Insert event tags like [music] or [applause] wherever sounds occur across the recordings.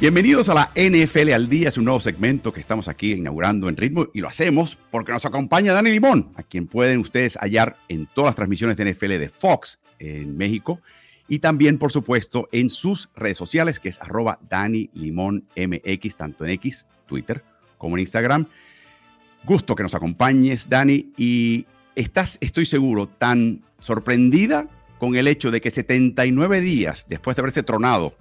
Bienvenidos a la NFL al día, es un nuevo segmento que estamos aquí inaugurando en ritmo y lo hacemos porque nos acompaña Dani Limón, a quien pueden ustedes hallar en todas las transmisiones de NFL de Fox en México y también, por supuesto, en sus redes sociales, que es arroba Dani Limón MX, tanto en X, Twitter, como en Instagram. Gusto que nos acompañes, Dani, y estás, estoy seguro, tan sorprendida con el hecho de que 79 días después de haberse tronado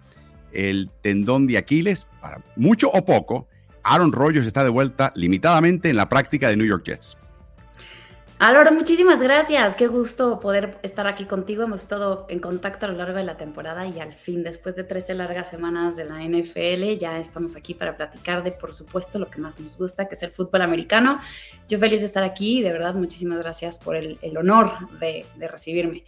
el tendón de Aquiles, para mucho o poco, Aaron Rodgers está de vuelta limitadamente en la práctica de New York Jets. Alora, muchísimas gracias. Qué gusto poder estar aquí contigo. Hemos estado en contacto a lo largo de la temporada y al fin, después de 13 largas semanas de la NFL, ya estamos aquí para platicar de, por supuesto, lo que más nos gusta, que es el fútbol americano. Yo feliz de estar aquí y de verdad muchísimas gracias por el, honor de, de recibirme.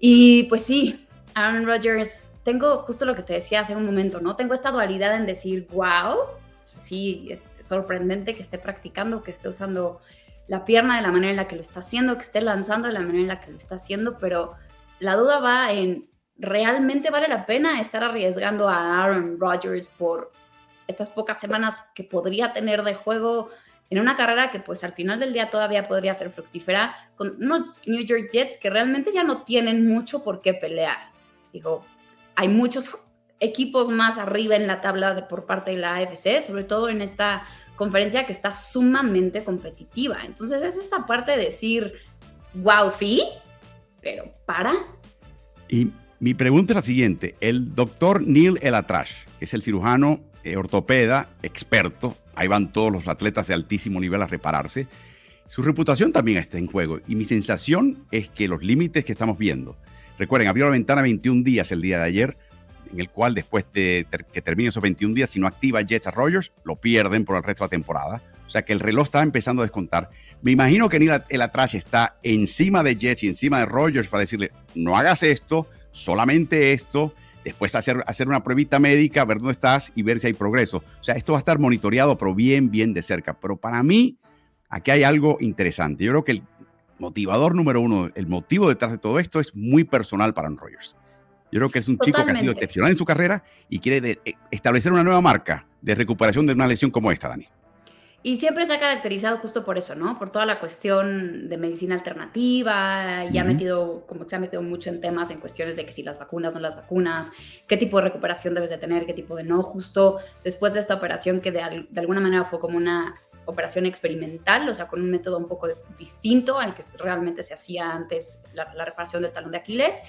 Y pues sí, Aaron Rodgers tengo justo lo que te decía hace un momento, ¿no? Tengo esta dualidad en decir, wow, sí, es sorprendente que esté practicando, que esté usando la pierna de la manera en la que lo está haciendo, que esté lanzando de la manera en la que lo está haciendo, pero la duda va en, ¿realmente vale la pena estar arriesgando a Aaron Rodgers por estas pocas semanas que podría tener de juego en una carrera que pues al final del día todavía podría ser fructífera con unos New York Jets que realmente ya no tienen mucho por qué pelear? Digo, hay muchos equipos más arriba en la tabla de, por parte de la AFC, sobre todo en esta conferencia que está sumamente competitiva. Entonces es esta parte de decir, wow, sí, pero para. Y mi pregunta es la siguiente, el doctor Neil Elatrash, que es el cirujano eh, ortopeda experto, ahí van todos los atletas de altísimo nivel a repararse, su reputación también está en juego y mi sensación es que los límites que estamos viendo, Recuerden, abrió la ventana 21 días el día de ayer, en el cual después de que termine esos 21 días, si no activa Jets a Rogers, lo pierden por el resto de la temporada. O sea que el reloj está empezando a descontar. Me imagino que el atrás está encima de Jets y encima de Rogers para decirle, no hagas esto, solamente esto, después hacer, hacer una pruebita médica, ver dónde estás y ver si hay progreso. O sea, esto va a estar monitoreado, pero bien, bien de cerca. Pero para mí, aquí hay algo interesante. Yo creo que el motivador número uno, el motivo detrás de todo esto es muy personal para Aaron Rodgers. Yo creo que es un chico que ha sido excepcional en su carrera y quiere eh, establecer una nueva marca de recuperación de una lesión como esta, Dani. Y siempre se ha caracterizado justo por eso, ¿no? Por toda la cuestión de medicina alternativa, y ha metido, como se ha metido mucho en temas, en cuestiones de que si las vacunas, no las vacunas, qué tipo de recuperación debes de tener, qué tipo de no, justo después de esta operación que de, de alguna manera fue como una operación experimental, o sea, con un método un poco distinto al que realmente se hacía antes la, reparación del talón de Aquiles.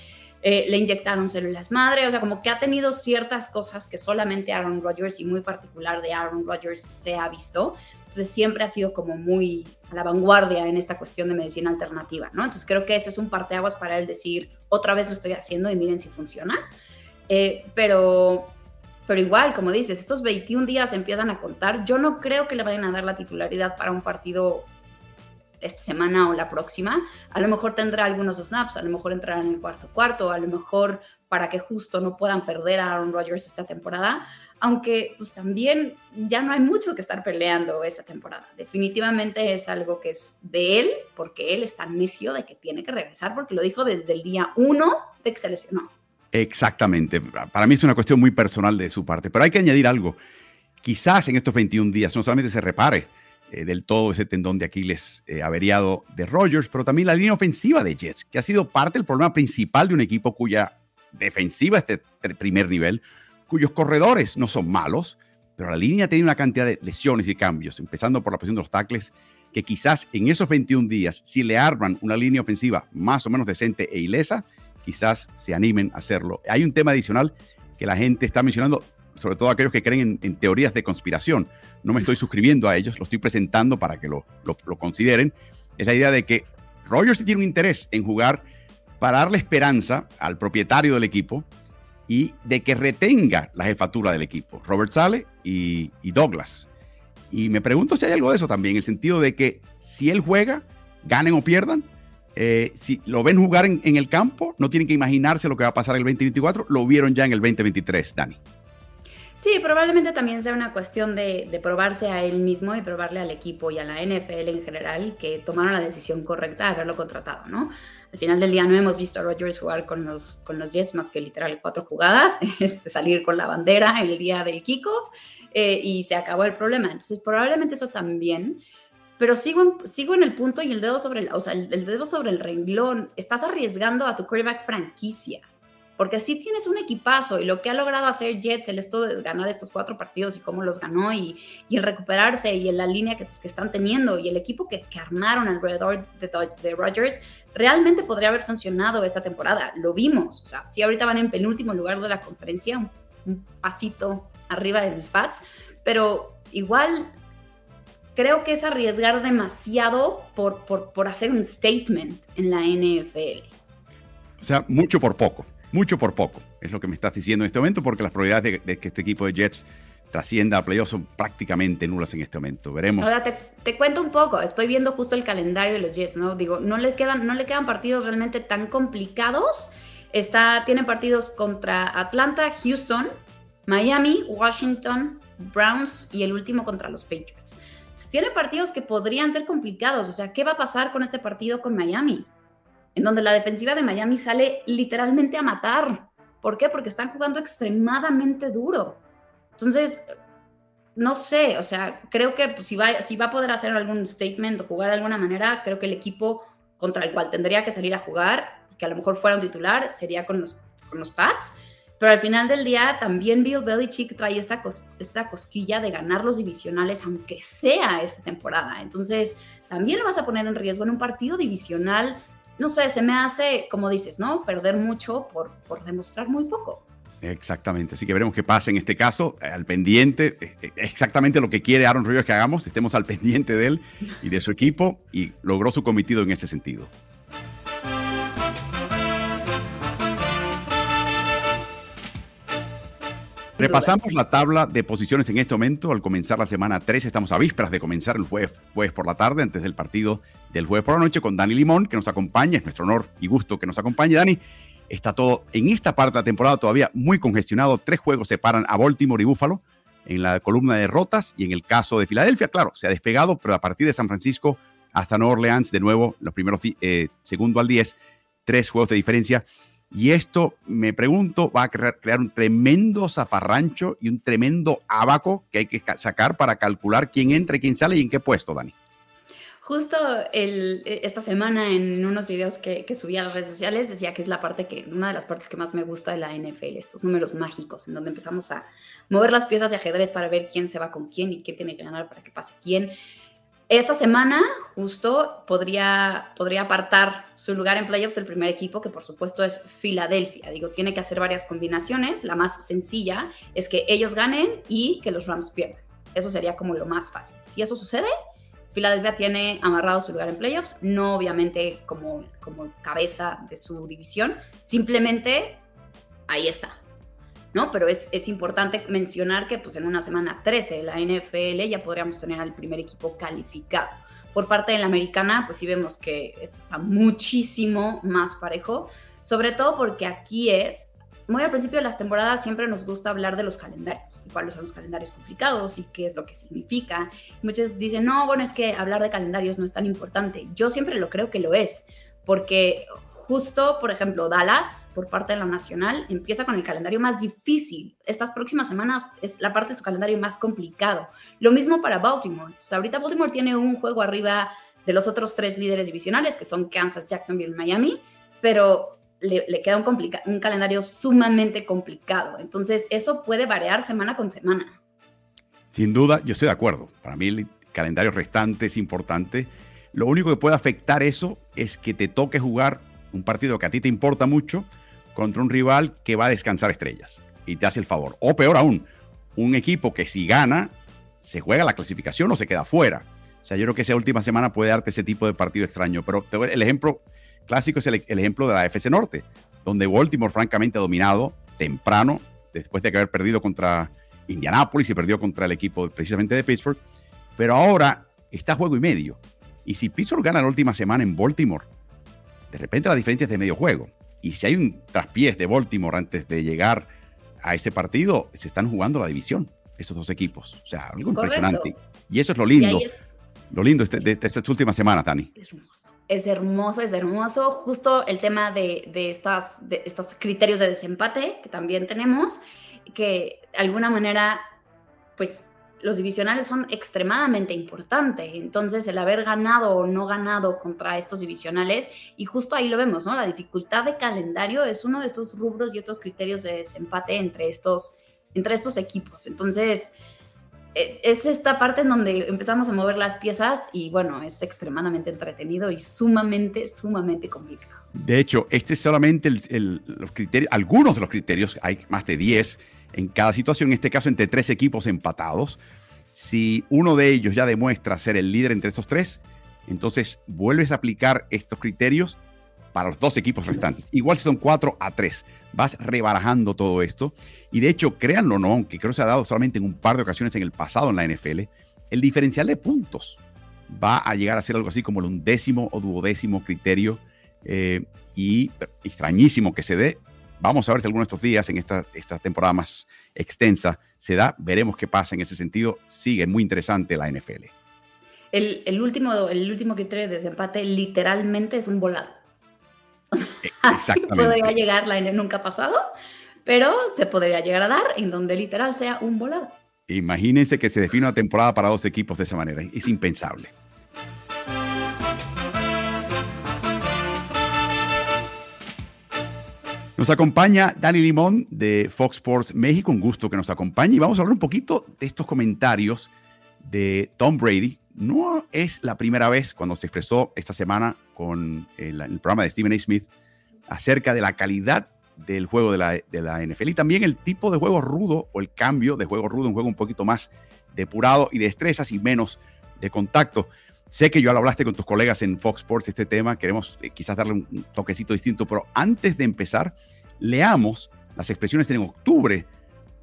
Eh, le inyectaron células madre, o sea, como que ha tenido ciertas cosas que solamente Aaron Rodgers y muy particular de Aaron Rodgers se ha visto. Entonces siempre ha sido como muy a la vanguardia en esta cuestión de medicina alternativa, ¿no? Entonces creo que eso es un parteaguas para él decir, otra vez lo estoy haciendo y miren si funciona. Eh, pero pero igual, como dices, estos 21 días empiezan a contar. Yo no creo que le vayan a dar la titularidad para un partido esta semana o la próxima. A lo mejor tendrá algunos snaps, a lo mejor entrará en el cuarto cuarto, a lo mejor para que justo no puedan perder a Aaron Rodgers esta temporada. Aunque pues también ya no hay mucho que estar peleando esa temporada. Definitivamente es algo que es de él, porque él está necio de que tiene que regresar, porque lo dijo desde el día uno de que se lesionó. Exactamente. Para mí es una cuestión muy personal de su parte. Pero hay que añadir algo. Quizás en estos 21 días no solamente se repare eh, del todo ese tendón de Aquiles eh, averiado de Rogers, pero también la línea ofensiva de Jets, que ha sido parte del problema principal de un equipo cuya defensiva es de primer nivel, cuyos corredores no son malos, pero la línea tiene una cantidad de lesiones y cambios, empezando por la posición de los tackles, que quizás en esos 21 días, si le arman una línea ofensiva más o menos decente e ilesa, quizás se animen a hacerlo. Hay un tema adicional que la gente está mencionando, sobre todo aquellos que creen en, teorías de conspiración. No me estoy suscribiendo a ellos, lo estoy presentando para que lo, lo, consideren. Es la idea de que Rogers tiene un interés en jugar para darle esperanza al propietario del equipo y de que retenga la jefatura del equipo, Robert Sale y, y Douglas. Y me pregunto si hay algo de eso también, en el sentido de que si él juega, ganen o pierdan, eh, si lo ven jugar en, el campo, no tienen que imaginarse lo que va a pasar en el 2024, lo vieron ya en el 2023, Dani. Sí, probablemente también sea una cuestión de, de, probarse a él mismo y probarle al equipo y a la NFL en general que tomaron la decisión correcta de haberlo contratado, ¿no? Al final del día no hemos visto a Rodgers jugar con los, con los Jets más que literal cuatro jugadas, [laughs] este, salir con la bandera el día del kickoff eh, y se acabó el problema. Entonces probablemente eso también, pero sigo en, sigo en el punto y el dedo sobre el, o sea, el, dedo sobre el renglón. Estás arriesgando a tu quarterback franquicia porque si tienes un equipazo y lo que ha logrado hacer Jets, el esto de ganar estos cuatro partidos y cómo los ganó y, el recuperarse y en la línea que, están teniendo y el equipo que, que armaron alrededor de, de Rodgers, realmente podría haber funcionado esta temporada. Lo vimos, o sea, sí ahorita van en penúltimo lugar de la conferencia, un, pasito arriba de los Pats, pero igual creo que es arriesgar demasiado por, por, por hacer un statement en la NFL. O sea, mucho por poco mucho por poco, es lo que me estás diciendo en este momento, porque las probabilidades de, de que este equipo de Jets trascienda a playoffs son prácticamente nulas en este momento. Veremos. Ahora te, te, cuento un poco, estoy viendo justo el calendario de los Jets, ¿no? Digo, no le quedan, no le quedan partidos realmente tan complicados. Está, tiene partidos contra Atlanta, Houston, Miami, Washington, Browns y el último contra los Patriots. Entonces, tiene partidos que podrían ser complicados. O sea, ¿qué va a pasar con este partido con Miami? en donde la defensiva de Miami sale literalmente a matar. ¿Por qué? Porque están jugando extremadamente duro. Entonces, no sé, o sea, creo que pues, si, va, si va a poder hacer algún statement o jugar de alguna manera, creo que el equipo contra el cual tendría que salir a jugar, que a lo mejor fuera un titular, sería con los, con los Pats. Pero al final del día también Bill Belichick trae esta, cos, esta cosquilla de ganar los divisionales, aunque sea esta temporada. Entonces, también lo vas a poner en riesgo en un partido divisional no sé, se me hace, como dices, ¿no? Perder mucho por, por demostrar muy poco. Exactamente, así que veremos qué pasa en este caso, eh, al pendiente, eh, eh, exactamente lo que quiere Aaron Rodgers que hagamos, estemos al [laughs] pendiente de él y de su equipo y logró su cometido en ese sentido. Repasamos la tabla de posiciones en este momento. Al comenzar la semana 3, estamos a vísperas de comenzar el jueves, jueves por la tarde, antes del partido del jueves por la noche, con Dani Limón, que nos acompaña. Es nuestro honor y gusto que nos acompañe, Dani. Está todo en esta parte de la temporada todavía muy congestionado. Tres juegos separan a Baltimore y Buffalo en la columna de derrotas y en el caso de Filadelfia, claro, se ha despegado, pero a partir de San Francisco hasta Nueva Orleans, de nuevo, los primeros eh, segundo al 10, tres juegos de diferencia. Y esto, me pregunto, va a crear, un tremendo zafarrancho y un tremendo abaco que hay que sacar para calcular quién entra y quién sale y en qué puesto, Dani. Justo el, e, esta semana en unos videos que, que, subí a las redes sociales decía que es la parte que, una de las partes que más me gusta de la NFL, estos números mágicos, en donde empezamos a mover las piezas de ajedrez para ver quién se va con quién y qué tiene que ganar para que pase quién. Esta semana justo podría, podría apartar su lugar en playoffs el primer equipo, que por supuesto es Filadelfia. Digo, tiene que hacer varias combinaciones. La más sencilla es que ellos ganen y que los Rams pierdan. Eso sería como lo más fácil. Si eso sucede, Filadelfia tiene amarrado su lugar en playoffs, no obviamente como, como cabeza de su división, simplemente ahí está, ¿no? Pero es, es, importante mencionar que pues en una semana 13 de la NFL ya podríamos tener al primer equipo calificado. Por parte de la americana, pues sí vemos que esto está muchísimo más parejo, sobre todo porque aquí es, muy al principio de las temporadas siempre nos gusta hablar de los calendarios y cuáles son los calendarios complicados y qué es lo que significa. muchos dicen, no, bueno, es que hablar de calendarios no es tan importante. Yo siempre lo creo que lo es, porque Justo, por ejemplo, Dallas, por parte de la Nacional, empieza con el calendario más difícil. Estas próximas semanas es la parte de su calendario más complicado. Lo mismo para Baltimore. Ahorita Baltimore tiene un juego arriba de los otros tres líderes divisionales, que son Kansas, Jacksonville Miami, pero le, le queda un, un calendario sumamente complicado. Entonces, eso puede variar semana con semana. Sin duda, yo estoy de acuerdo. Para mí el calendario restante es importante. Lo único que puede afectar eso es que te toque jugar un partido que a ti te importa mucho contra un rival que va a descansar estrellas y te hace el favor. O peor aún, un equipo que si gana, se juega la clasificación o se queda fuera. O sea, yo creo que esa última semana puede darte ese tipo de partido extraño. Pero el ejemplo clásico es el, ejemplo de la FC Norte, donde Baltimore francamente ha dominado temprano, después de haber perdido contra Indianapolis y perdió contra el equipo precisamente de Pittsburgh. Pero ahora está juego y medio. Y si Pittsburgh gana la última semana en Baltimore, de repente la diferencia es de medio juego. Y si hay un traspiés de Baltimore antes de llegar a ese partido se están jugando la división, esos dos equipos. O sea, algo impresionante. Y eso es lo lindo. Lo lindo de, de, estas últimas semanas, Tani. Es hermoso, es hermoso. Justo el tema de, de, estas, de estos criterios de desempate que también tenemos, que de alguna manera, pues los divisionales son extremadamente importantes. Entonces, el haber ganado o no ganado contra estos divisionales, y justo ahí lo vemos, ¿no? La dificultad de calendario es uno de estos rubros y estos criterios de desempate entre estos, entre estos equipos. Entonces, e, es esta parte en donde empezamos a mover las piezas y bueno, es extremadamente entretenido y sumamente, sumamente complicado. De hecho, este es solamente el, criterios, algunos de los criterios, hay más de 10 en cada situación, en este caso entre tres equipos empatados. Si uno de ellos ya demuestra ser el líder entre esos tres, entonces vuelves a aplicar estos criterios para los dos equipos restantes. Igual si son 4 a 3, vas rebarajando todo esto. Y de hecho, créanlo o no, aunque creo que se ha dado solamente en un par de ocasiones en el pasado en la NFL, el diferencial de puntos va a llegar a ser algo así como el undécimo o duodécimo criterio. Eh, y extrañísimo que se dé, Vamos a ver si alguno de estos días, en esta, esta temporada más extensa, se da. Veremos qué pasa en ese sentido. Sigue muy interesante la NFL. El, el último, el último criterio de desempate literalmente es un volado. E, [laughs] así podría llegar la nunca ha pasado, pero se podría llegar a dar en donde literal sea un volado. Imagínense que se define una temporada para dos equipos de esa manera. Es impensable. Nos acompaña Dani Limón de Fox Sports México, un gusto que nos acompañe y vamos a hablar un poquito de estos comentarios de Tom Brady. No es la primera vez cuando se expresó esta semana con el, programa de Stephen A. Smith acerca de la calidad del juego de la, de la, NFL y también el tipo de juego rudo o el cambio de juego rudo, un juego un poquito más depurado y de destrezas y menos de contacto. Sé que ya lo hablaste con tus colegas en Fox Sports este tema, queremos eh, quizás darle un toquecito distinto, pero antes de empezar, leamos las expresiones en octubre,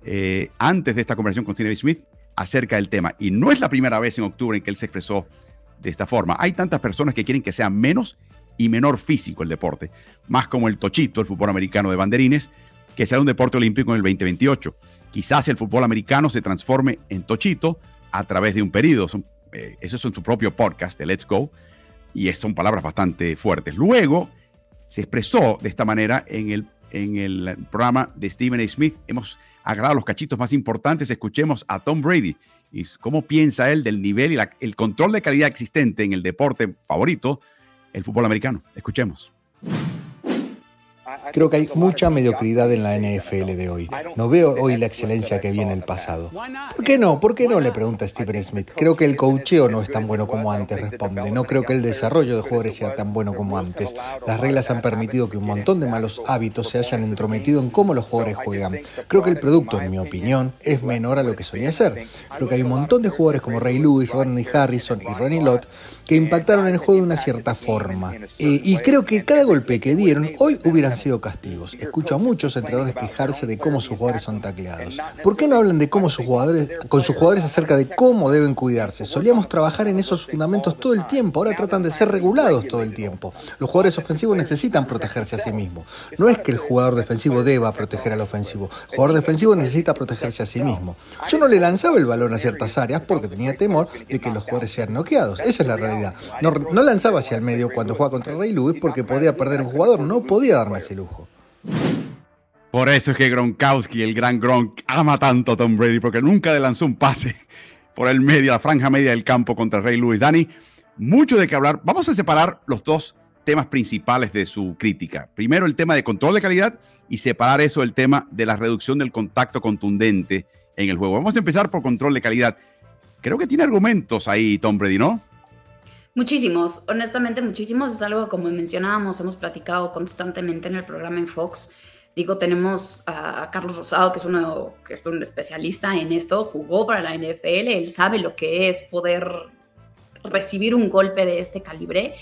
eh, antes de esta conversación con Steve Smith, acerca del tema. Y no es la primera vez en octubre en que él se expresó de esta forma. Hay tantas personas que quieren que sea menos y menor físico el deporte, más como el tochito, el fútbol americano de banderines, que sea un deporte olímpico en el 2028. Quizás el fútbol americano se transforme en tochito a través de un periodo. Eh, eso es en su propio podcast de Let's Go, y son palabras bastante fuertes. Luego se expresó de esta manera en el, en el programa de Stephen A. Smith. Hemos agarrado los cachitos más importantes. Escuchemos a Tom Brady y cómo piensa él del nivel y el control de calidad existente en el deporte favorito, el fútbol americano. Escuchemos. Creo que hay mucha mediocridad en la NFL de hoy. No veo hoy la excelencia que vi en el pasado. ¿Por qué no? ¿Por qué no? Le pregunta Stephen Smith. Creo que el coacheo no es tan bueno como antes, responde. No creo que el desarrollo de jugadores sea tan bueno como antes. Las reglas han permitido que un montón de malos hábitos se hayan entrometido en cómo los jugadores juegan. Creo que el producto, en mi opinión, es menor a lo que solía ser. Creo que hay un montón de jugadores como Ray Lewis, Rodney Harrison y Ronnie Lott que impactaron el juego de una cierta forma. Eh, y creo que cada golpe que dieron hoy hubieran sido castigos. Escucho a muchos entrenadores quejarse de cómo sus jugadores son tacleados. ¿Por qué no hablan de cómo sus jugadores, con sus jugadores acerca de cómo deben cuidarse? Solíamos trabajar en esos fundamentos todo el tiempo, ahora tratan de ser regulados todo el tiempo. Los jugadores ofensivos necesitan protegerse a sí mismos. No es que el jugador defensivo deba proteger al ofensivo. El jugador defensivo necesita protegerse a sí mismo. Yo no le lanzaba el balón a ciertas áreas porque tenía temor de que los jugadores sean noqueados. Esa es la realidad. No, no lanzaba hacia el medio cuando jugaba contra Ray Lewis porque podía perder un jugador. No podía darme ese lujo. Por eso es que Gronkowski, el gran Gronk, ama tanto a Tom Brady, porque nunca le lanzó un pase por el medio, la franja media del campo contra Rey Lewis. Dani, mucho de qué hablar. Vamos a separar los dos temas principales de su crítica. Primero, el tema de control de calidad y separar eso del tema de la reducción del contacto contundente en el juego. Vamos a empezar por control de calidad. Creo que tiene argumentos ahí Tom Brady, ¿no? Muchísimos, honestamente muchísimos. Es algo como mencionábamos, hemos platicado constantemente en el programa en Fox. Digo, tenemos a Carlos Rosado, que es, un especialista en esto, jugó para la NFL, él sabe lo que es poder recibir un golpe de este calibre.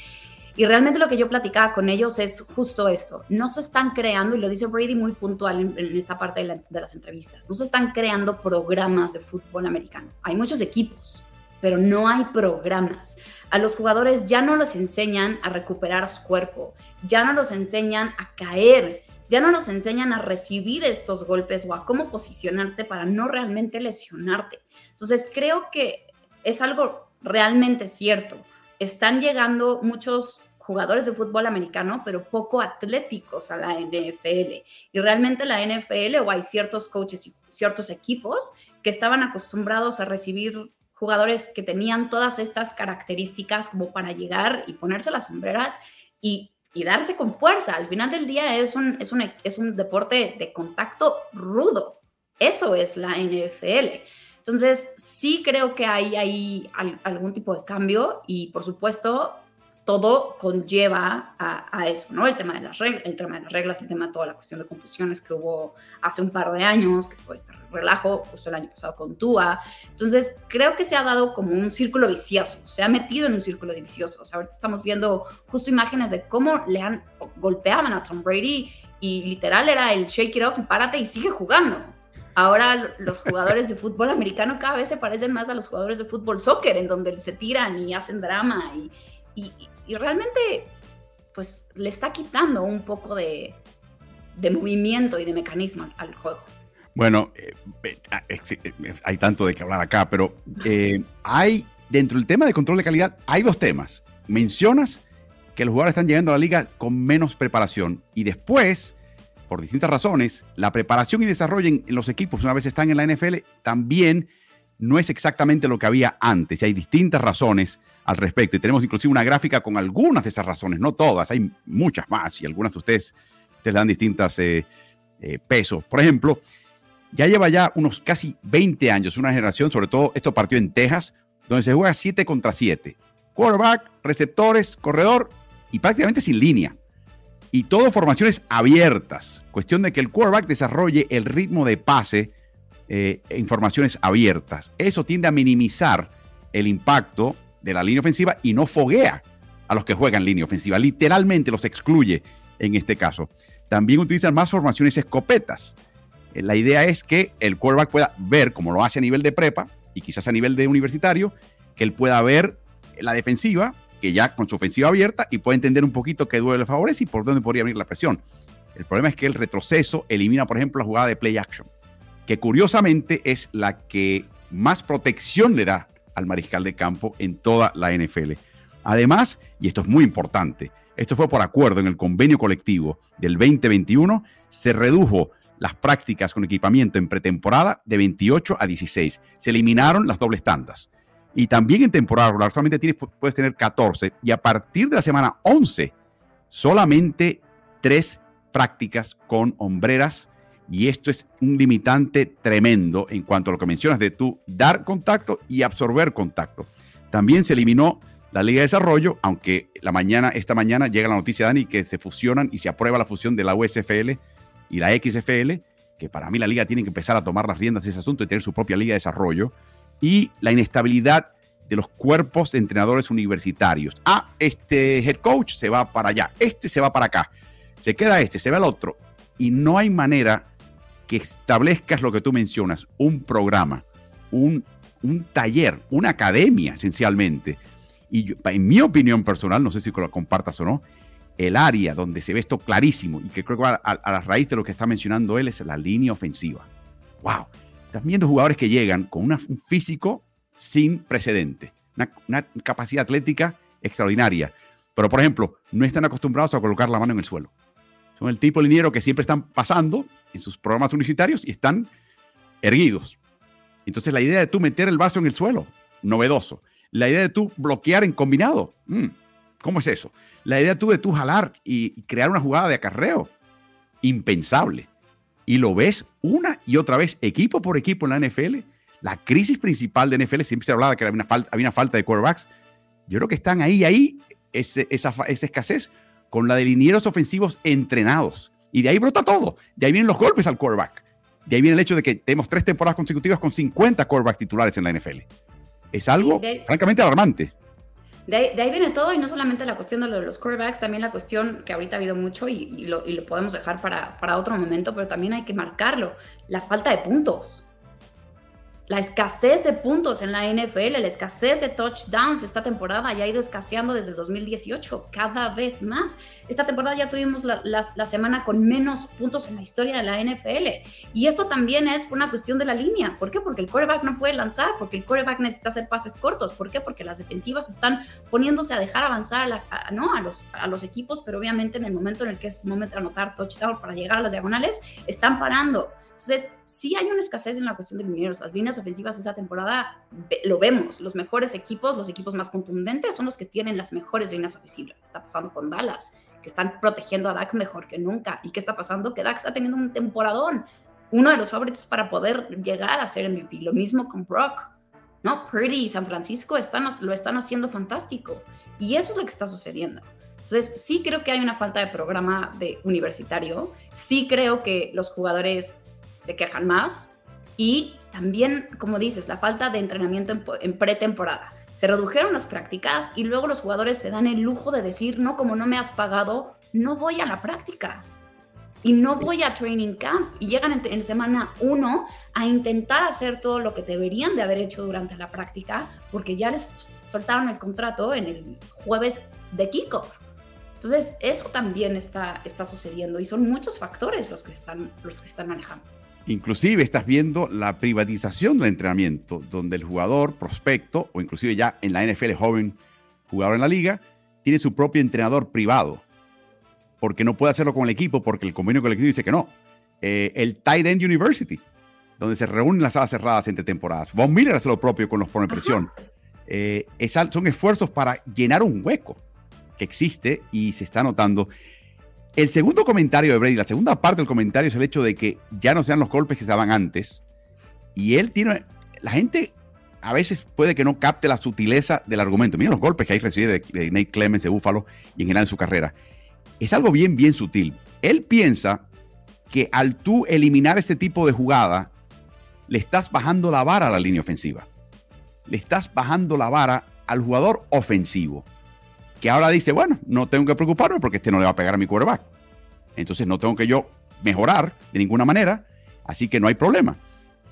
Y realmente lo que yo platicaba con ellos es justo esto. No se están creando, y lo dice Brady muy puntual en, esta parte de las entrevistas, no se están creando programas de fútbol americano. Hay muchos equipos, pero no hay programas. A los jugadores ya no los enseñan a recuperar su cuerpo, ya no los enseñan a caer ya no nos enseñan a recibir estos golpes o a cómo posicionarte para no realmente lesionarte. Entonces, creo que es algo realmente cierto. Están llegando muchos jugadores de fútbol americano, pero poco atléticos a la NFL. Y realmente la NFL o hay ciertos coaches y ciertos equipos que estaban acostumbrados a recibir jugadores que tenían todas estas características como para llegar y ponerse las sombreras y, darse con fuerza. Al final del día es un, es, un, es un deporte de contacto rudo. Eso es la NFL. Entonces, sí creo que hay, hay algún tipo de cambio y por supuesto todo conlleva a, eso, ¿no? El tema, de las reglas, el tema de las reglas, el tema de toda la cuestión de confusiones que hubo hace un par de años, que fue este relajo justo el año pasado con Tua. Entonces, creo que se ha dado como un círculo vicioso, se ha metido en un círculo vicioso. O sea, ahorita estamos viendo justo imágenes de cómo le han golpeaban a Tom Brady y literal era el shake it off, párate y sigue jugando. Ahora los jugadores de fútbol americano cada vez se parecen más a los jugadores de fútbol soccer, en donde se tiran y hacen drama y, y, realmente pues le está quitando un poco de, movimiento y de mecanismo al juego. Bueno, eh, eh, ah, eh, hay tanto de qué hablar acá, pero hay, dentro del tema de control de calidad, hay dos temas. Mencionas que los jugadores están llegando a la liga con menos preparación y después, por distintas razones, la preparación y desarrollo en los equipos, una vez están en la NFL, también no es exactamente lo que había antes. Y hay distintas razones al respecto. Y tenemos inclusive una gráfica con algunas de esas razones, no todas, hay muchas más y algunas de ustedes, ustedes le dan distintas eh, eh, pesos. Por ejemplo, ya lleva ya unos casi 20 años una generación, sobre todo esto partió en Texas, donde se juega 7 contra 7. Quarterback, receptores, corredor y prácticamente sin línea. Y todo formaciones abiertas. Cuestión de que el quarterback desarrolle el ritmo de pase eh, en formaciones abiertas. Eso tiende a minimizar el impacto de la línea ofensiva y no foguea a los que juegan línea ofensiva. Literalmente los excluye en este caso. También utilizan más formaciones escopetas. Eh, la idea es que el quarterback pueda ver, como lo hace a nivel de prepa y quizás a nivel de universitario, que él pueda ver la defensiva, que ya con su ofensiva abierta y puede entender un poquito qué duele le favorece y por dónde podría venir la presión. El problema es que el retroceso elimina, por ejemplo, la jugada de play action, que curiosamente es la que más protección le da al mariscal de campo en toda la NFL. Además, y esto es muy importante, esto fue por acuerdo en el convenio colectivo del 2021, se redujo las prácticas con equipamiento en pretemporada de 28 a 16. Se eliminaron las dobles tandas. Y también en temporada regular solamente puedes tener 14 y a partir de la semana 11 solamente tres prácticas con hombreras y esto es un limitante tremendo en cuanto a lo que mencionas de tú dar contacto y absorber contacto. También se eliminó la Liga de Desarrollo, aunque la mañana, esta mañana llega la noticia, Dani, que se fusionan y se aprueba la fusión de la USFL y la XFL, que para mí la liga tiene que empezar a tomar las riendas de ese asunto y tener su propia Liga de Desarrollo, y la inestabilidad de los cuerpos de entrenadores universitarios. Ah, este head coach se va para allá, este se va para acá, se queda este, se va al otro, y no hay manera que establezcas lo que tú mencionas, un programa, un, un taller, una academia esencialmente. Y en mi opinión personal, no sé si lo compartas o no, el área donde se ve esto clarísimo y que creo que a, a, la raíz de lo que está mencionando él es la línea ofensiva. ¡Wow! Estás viendo jugadores que llegan con un físico sin precedente, una, una, capacidad atlética extraordinaria. Pero, por ejemplo, no están acostumbrados a colocar la mano en el suelo. Son el tipo liniero que siempre están pasando en sus programas universitarios y están erguidos. Entonces la idea de tú meter el vaso en el suelo, novedoso. La idea de tú bloquear en combinado, mm, ¿cómo es eso? La idea tú de tú jalar y crear una jugada de acarreo, impensable. Y lo ves una y otra vez, equipo por equipo en la NFL. La crisis principal de NFL, siempre se hablaba que había una falta, había una falta de quarterbacks. Yo creo que están ahí, ahí, esa, esa escasez, con la de linieros ofensivos entrenados y de ahí brota todo. De ahí vienen los golpes al quarterback. De ahí viene el hecho de que tenemos tres temporadas consecutivas con 50 quarterbacks titulares en la NFL. Es algo francamente alarmante. De ahí, viene todo y no solamente la cuestión de, los quarterbacks, también la cuestión que ahorita ha habido mucho y, lo, podemos dejar para, para, otro momento, pero también hay que marcarlo, la falta de puntos. La escasez de puntos en la NFL, la escasez de touchdowns esta temporada ya ha ido escaseando desde el 2018, cada vez más. Esta temporada ya tuvimos la, la, semana con menos puntos en la historia de la NFL. Y esto también es una cuestión de la línea. ¿Por qué? Porque el quarterback no puede lanzar, porque el quarterback necesita hacer pases cortos. ¿Por qué? Porque las defensivas están poniéndose a dejar avanzar a, ¿no? a, los, a los equipos, pero obviamente en el momento en el que es momento de anotar touchdown para llegar a las diagonales, están parando. Entonces, sí hay una escasez en la cuestión de mineros. Las líneas ofensivas esta temporada lo vemos. Los mejores equipos, los equipos más contundentes, son los que tienen las mejores líneas ofensivas. Está pasando con Dallas, que están protegiendo a Dak mejor que nunca. ¿Y qué está pasando? Que Dak está teniendo un temporadón. Uno de los favoritos para poder llegar a ser MVP. Lo mismo con Brock. ¿no? Purdy y San Francisco están, lo están haciendo fantástico. Y eso es lo que está sucediendo. Entonces, sí creo que hay una falta de programa de universitario. Sí creo que los jugadores se quejan más y también, como dices, la falta de entrenamiento en, pretemporada. Se redujeron las prácticas y luego los jugadores se dan el lujo de decir, no, como no me has pagado, no voy a la práctica y no voy a training camp y llegan en, en, semana uno a intentar hacer todo lo que deberían de haber hecho durante la práctica porque ya les soltaron el contrato en el jueves de kickoff. Entonces, eso también está, está sucediendo y son muchos factores los que están, los que están manejando. Inclusive estás viendo la privatización del entrenamiento, donde el jugador prospecto, o inclusive ya en la NFL joven jugador en la liga, tiene su propio entrenador privado, porque no puede hacerlo con el equipo, porque el convenio colectivo dice que no. Eh, el Tight End University, donde se reúnen las salas cerradas entre temporadas. Von Miller hace lo propio con los pone presión. Eh, son esfuerzos para llenar un hueco que existe y se está notando. El segundo comentario de Brady, la segunda parte del comentario es el hecho de que ya no sean los golpes que se daban antes. Y él tiene, la gente a veces puede que no capte la sutileza del argumento. Miren los golpes que hay recibido de, Nate Clemens de Buffalo y en general en su carrera. Es algo bien, bien sutil. Él piensa que al tú eliminar este tipo de jugada, le estás bajando la vara a la línea ofensiva. Le estás bajando la vara al jugador ofensivo que ahora dice, bueno, no tengo que preocuparme porque este no le va a pegar a mi quarterback. Entonces no tengo que yo mejorar de ninguna manera, así que no hay problema.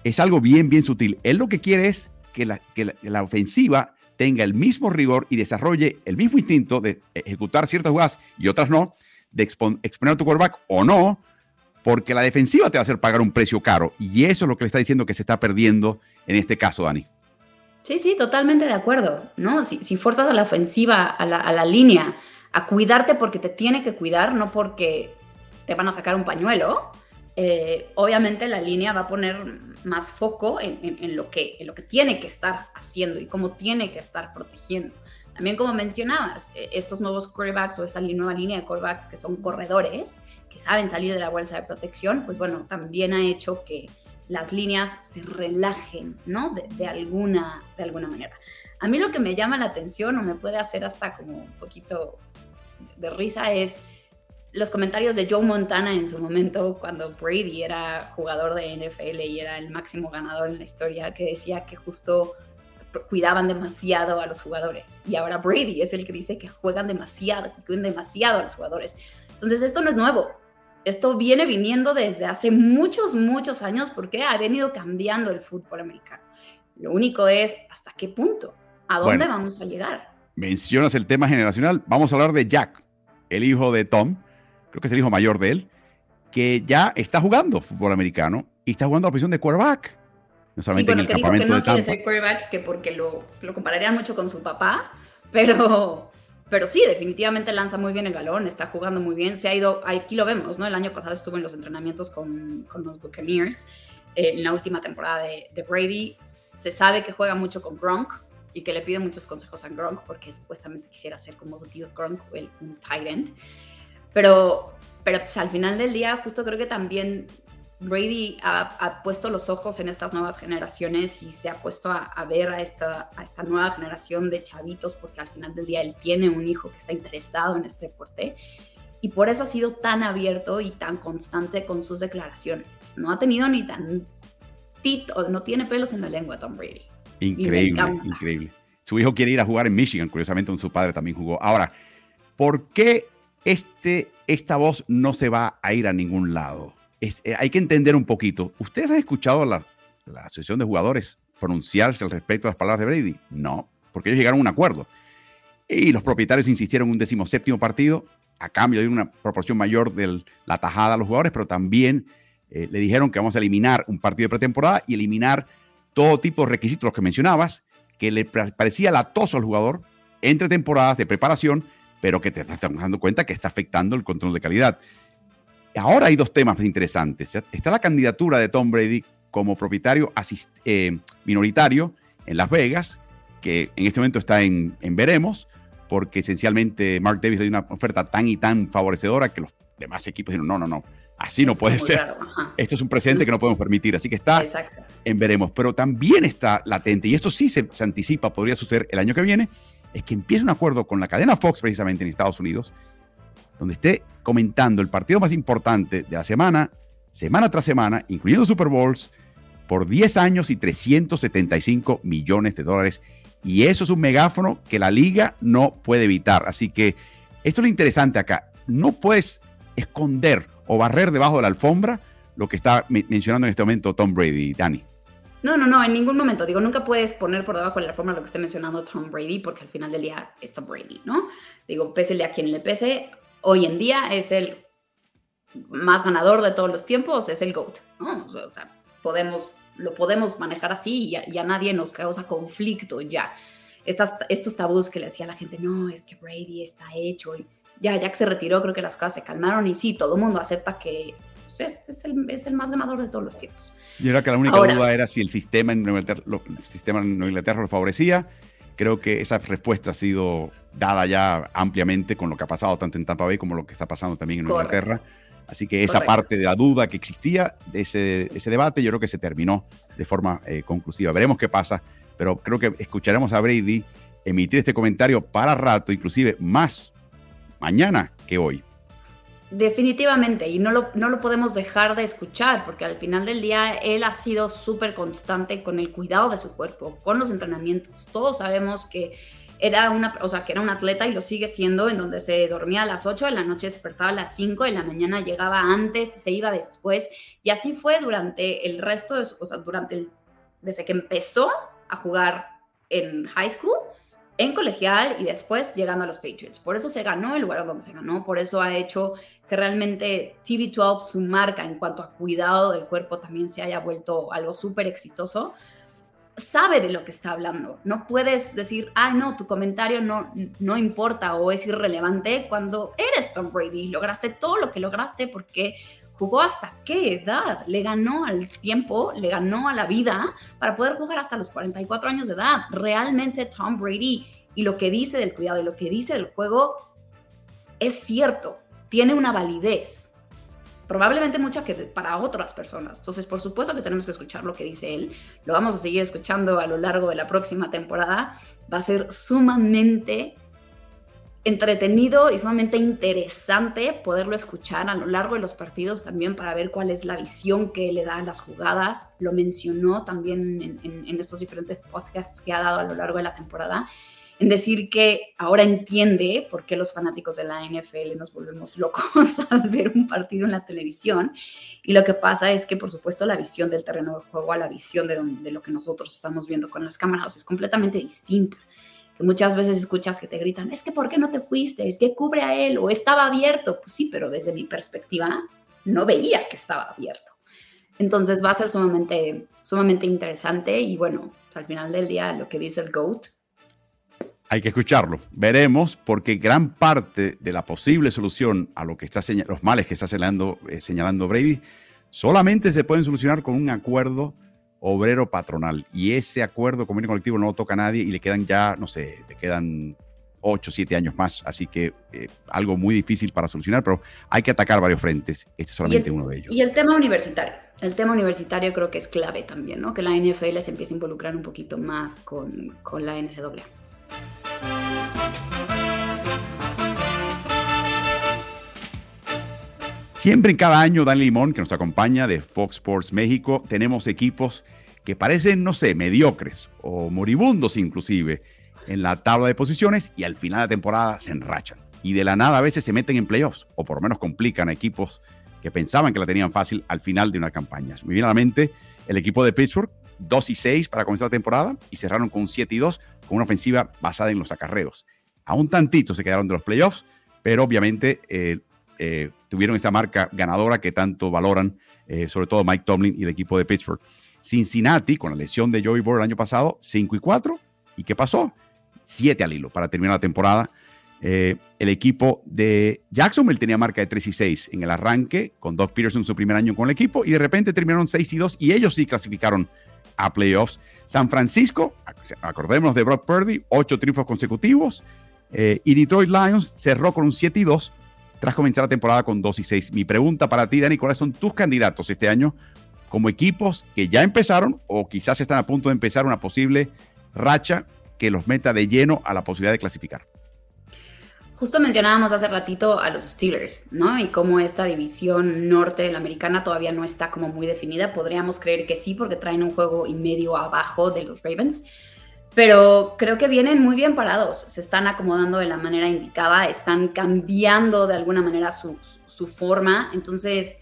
Es algo bien, bien sutil. Él lo que quiere es que la, que la, ofensiva tenga el mismo rigor y desarrolle el mismo instinto de ejecutar ciertas jugadas y otras no, de exponer a tu quarterback o no, porque la defensiva te va a hacer pagar un precio caro. Y eso es lo que le está diciendo que se está perdiendo en este caso, Dani. Sí, sí, totalmente de acuerdo, ¿no? Si, si forzas a la ofensiva, a la, línea, a cuidarte porque te tiene que cuidar, no porque te van a sacar un pañuelo, eh, obviamente la línea va a poner más foco en, en, lo que, en lo que tiene que estar haciendo y cómo tiene que estar protegiendo. También como mencionabas, eh, estos nuevos quarterbacks o esta nueva línea de quarterbacks que son corredores, que saben salir de la bolsa de protección, pues bueno, también ha hecho que las líneas se relajen, ¿no? De, alguna, de alguna manera. A mí lo que me llama la atención o me puede hacer hasta como un poquito de risa es los comentarios de Joe Montana en su momento cuando Brady era jugador de NFL y era el máximo ganador en la historia, que decía que justo cuidaban demasiado a los jugadores. Y ahora Brady es el que dice que juegan demasiado, que cuidan demasiado a los jugadores. Entonces esto no es nuevo. Esto viene viniendo desde hace muchos, muchos años porque ha venido cambiando el fútbol americano. Lo único es hasta qué punto, a dónde vamos a llegar. Mencionas el tema generacional. Vamos a hablar de Jack, el hijo de Tom, creo que es el hijo mayor de él, que ya está jugando fútbol americano y está jugando a la posición de quarterback. No solamente en el que campamento dijo que no quiere ser quarterback, que porque lo, lo compararían mucho con su papá, pero pero sí, definitivamente lanza muy bien el balón, está jugando muy bien, se ha ido, aquí lo vemos, ¿no? El año pasado estuvo en los entrenamientos con, con los Buccaneers, eh, en la última temporada de, de, Brady, se sabe que juega mucho con Gronk y que le pide muchos consejos a Gronk porque supuestamente quisiera ser como su tío Gronk, el, un tight pero, pero pues, al final del día justo creo que también Brady ha, puesto los ojos en estas nuevas generaciones y se ha puesto a, ver a esta, a esta nueva generación de chavitos, porque al final del día él tiene un hijo que está interesado en este deporte. Y por eso ha sido tan abierto y tan constante con sus declaraciones. No ha tenido ni tan tito, no tiene pelos en la lengua Tom Brady. Increíble, increíble. Su hijo quiere ir a jugar en Michigan, curiosamente, donde su padre también jugó. Ahora, ¿por qué este, esta voz no se va a ir a ningún lado? Eh, hay que entender un poquito. ¿Ustedes han escuchado la, la Asociación de Jugadores pronunciarse al respecto de las palabras de Brady? No, porque ellos llegaron a un acuerdo. Y los propietarios insistieron en un decimoséptimo partido a cambio de una proporción mayor de la tajada a los jugadores, pero también eh, le dijeron que vamos a eliminar un partido de pretemporada y eliminar todo tipo de requisitos, los que mencionabas, que le parecía latoso al jugador entre temporadas de preparación, pero que te estás dando cuenta que está afectando el control de calidad. Ahora hay dos temas interesantes. Está la candidatura de Tom Brady como propietario eh, minoritario en Las Vegas, que en este momento está en, veremos, porque esencialmente Mark Davis le dio una oferta tan y tan favorecedora que los demás equipos dijeron, no, no, no, así no puede ser. Esto es un precedente que no podemos permitir, así que está en veremos. Pero también está latente, y esto sí se, se anticipa, podría suceder el año que viene, es que empiece un acuerdo con la cadena Fox precisamente en Estados Unidos, donde esté comentando el partido más importante de la semana, semana tras semana, incluyendo Super Bowls, por 10 años y 375 millones de dólares. Y eso es un megáfono que la liga no puede evitar. Así que esto es lo interesante acá. No puedes esconder o barrer debajo de la alfombra lo que está mencionando en este momento Tom Brady, Danny. No, no, no, en ningún momento. Digo, nunca puedes poner por debajo de la alfombra lo que esté mencionando Tom Brady, porque al final del día es Tom Brady, ¿no? Digo, pésele a quien le pese, hoy en día es el más ganador de todos los tiempos, es el GOAT, ¿no? O sea, podemos, lo podemos manejar así y ya, nadie nos causa conflicto ya. Estas, estos tabús que le decía a la gente, no, es que Brady está hecho y ya, ya que se retiró, creo que las cosas se calmaron y sí, todo el mundo acepta que pues, es, el, es, el, más ganador de todos los tiempos. Yo era que la única duda era si el sistema en Inglaterra, lo, el sistema en Inglaterra lo favorecía Creo que esa respuesta ha sido dada ya ampliamente con lo que ha pasado tanto en Tampa Bay como lo que está pasando también en Inglaterra. Así que esa parte de la duda que existía de ese, ese debate, yo creo que se terminó de forma eh, conclusiva. Veremos qué pasa, pero creo que escucharemos a Brady emitir este comentario para rato, inclusive más mañana que hoy. Definitivamente, y no lo, no lo podemos dejar de escuchar, porque al final del día él ha sido súper constante con el cuidado de su cuerpo, con los entrenamientos. Todos sabemos que era una, o sea, que era un atleta y lo sigue siendo, en donde se dormía a las 8 de la noche, despertaba a las 5 de la mañana, llegaba antes, se iba después, y así fue durante el resto de o sea, durante desde que empezó a jugar en high school en colegial y después llegando a los Patriots. Por eso se ganó el lugar donde se ganó, por eso ha hecho que realmente TV12, su marca en cuanto a cuidado del cuerpo, también se haya vuelto algo súper exitoso. Sabe de lo que está hablando. No puedes decir, ah, no, tu comentario no, no importa o es irrelevante cuando eres Tom Brady. Lograste todo lo que lograste porque jugó hasta qué edad, le ganó al tiempo, le ganó a la vida para poder jugar hasta los 44 años de edad. Realmente Tom Brady y lo que dice del cuidado y lo que dice del juego es cierto, tiene una validez, probablemente mucha que para otras personas. Entonces, por supuesto que tenemos que escuchar lo que dice él, lo vamos a seguir escuchando a lo largo de la próxima temporada, va a ser sumamente entretenido y sumamente interesante poderlo escuchar a lo largo de los partidos también para ver cuál es la visión que le da a las jugadas. Lo mencionó también en, estos diferentes podcasts que ha dado a lo largo de la temporada, en decir que ahora entiende por qué los fanáticos de la NFL nos volvemos locos [laughs] al ver un partido en la televisión. Y lo que pasa es que, por supuesto, la visión del terreno de juego a la visión de, de lo que nosotros estamos viendo con las cámaras es completamente distinta que muchas veces escuchas que te gritan, es que ¿por qué no te fuiste? Es que cubre a él o estaba abierto. Pues sí, pero desde mi perspectiva no veía que estaba abierto. Entonces va a ser sumamente, sumamente interesante y bueno, al final del día lo que dice el GOAT. Hay que escucharlo. Veremos porque gran parte de la posible solución a lo que está los males que está señalando, eh, señalando Brady solamente se pueden solucionar con un acuerdo obrero patronal. Y ese acuerdo convenio colectivo no lo toca a nadie y le quedan ya, no sé, le quedan 8, 7 años más. Así que eh, algo muy difícil para solucionar, pero hay que atacar varios frentes. Este es solamente uno de ellos. Y el tema universitario. El tema universitario creo que es clave también, ¿no? Que la NFL se empiece a involucrar un poquito más con, con la NCAA. Siempre en cada año, Dan Limón, que nos acompaña de Fox Sports México, tenemos equipos que parecen, no sé, mediocres o moribundos inclusive en la tabla de posiciones y al final de temporada se enrachan. Y de la nada a veces se meten en playoffs o por lo menos complican a equipos que pensaban que la tenían fácil al final de una campaña. Me viene a la mente el equipo de Pittsburgh, 2 y 6 para comenzar la temporada y cerraron con 7 y 2 con una ofensiva basada en los acarreos. A un tantito se quedaron de los playoffs, pero obviamente eh, eh, tuvieron esa marca ganadora que tanto valoran, eh, sobre todo Mike Tomlin y el equipo de Pittsburgh. Cincinnati, con la lesión de Joey Board el año pasado, 5 y 4. ¿Y qué pasó? 7 al hilo para terminar la temporada. el equipo de Jacksonville tenía marca de 3 y 6 en el arranque, con Doug Peterson su primer año con el equipo, y de repente terminaron 6 y 2, y ellos sí clasificaron a playoffs. San Francisco, acordémonos de Brock Purdy, 8 triunfos consecutivos, y Detroit Lions cerró con un 7 y 2 tras comenzar la temporada con 2 y 6. Mi pregunta para ti, Dani, ¿cuáles son tus candidatos este año como equipos que ya empezaron o quizás están a punto de empezar una posible racha que los meta de lleno a la posibilidad de clasificar? Justo mencionábamos hace ratito a los Steelers, ¿no? Y cómo esta división norte de la americana todavía no está como muy definida. Podríamos creer que sí, porque traen un juego y medio abajo de los Ravens pero creo que vienen muy bien parados, se están acomodando de la manera indicada, están cambiando de alguna manera su, forma, entonces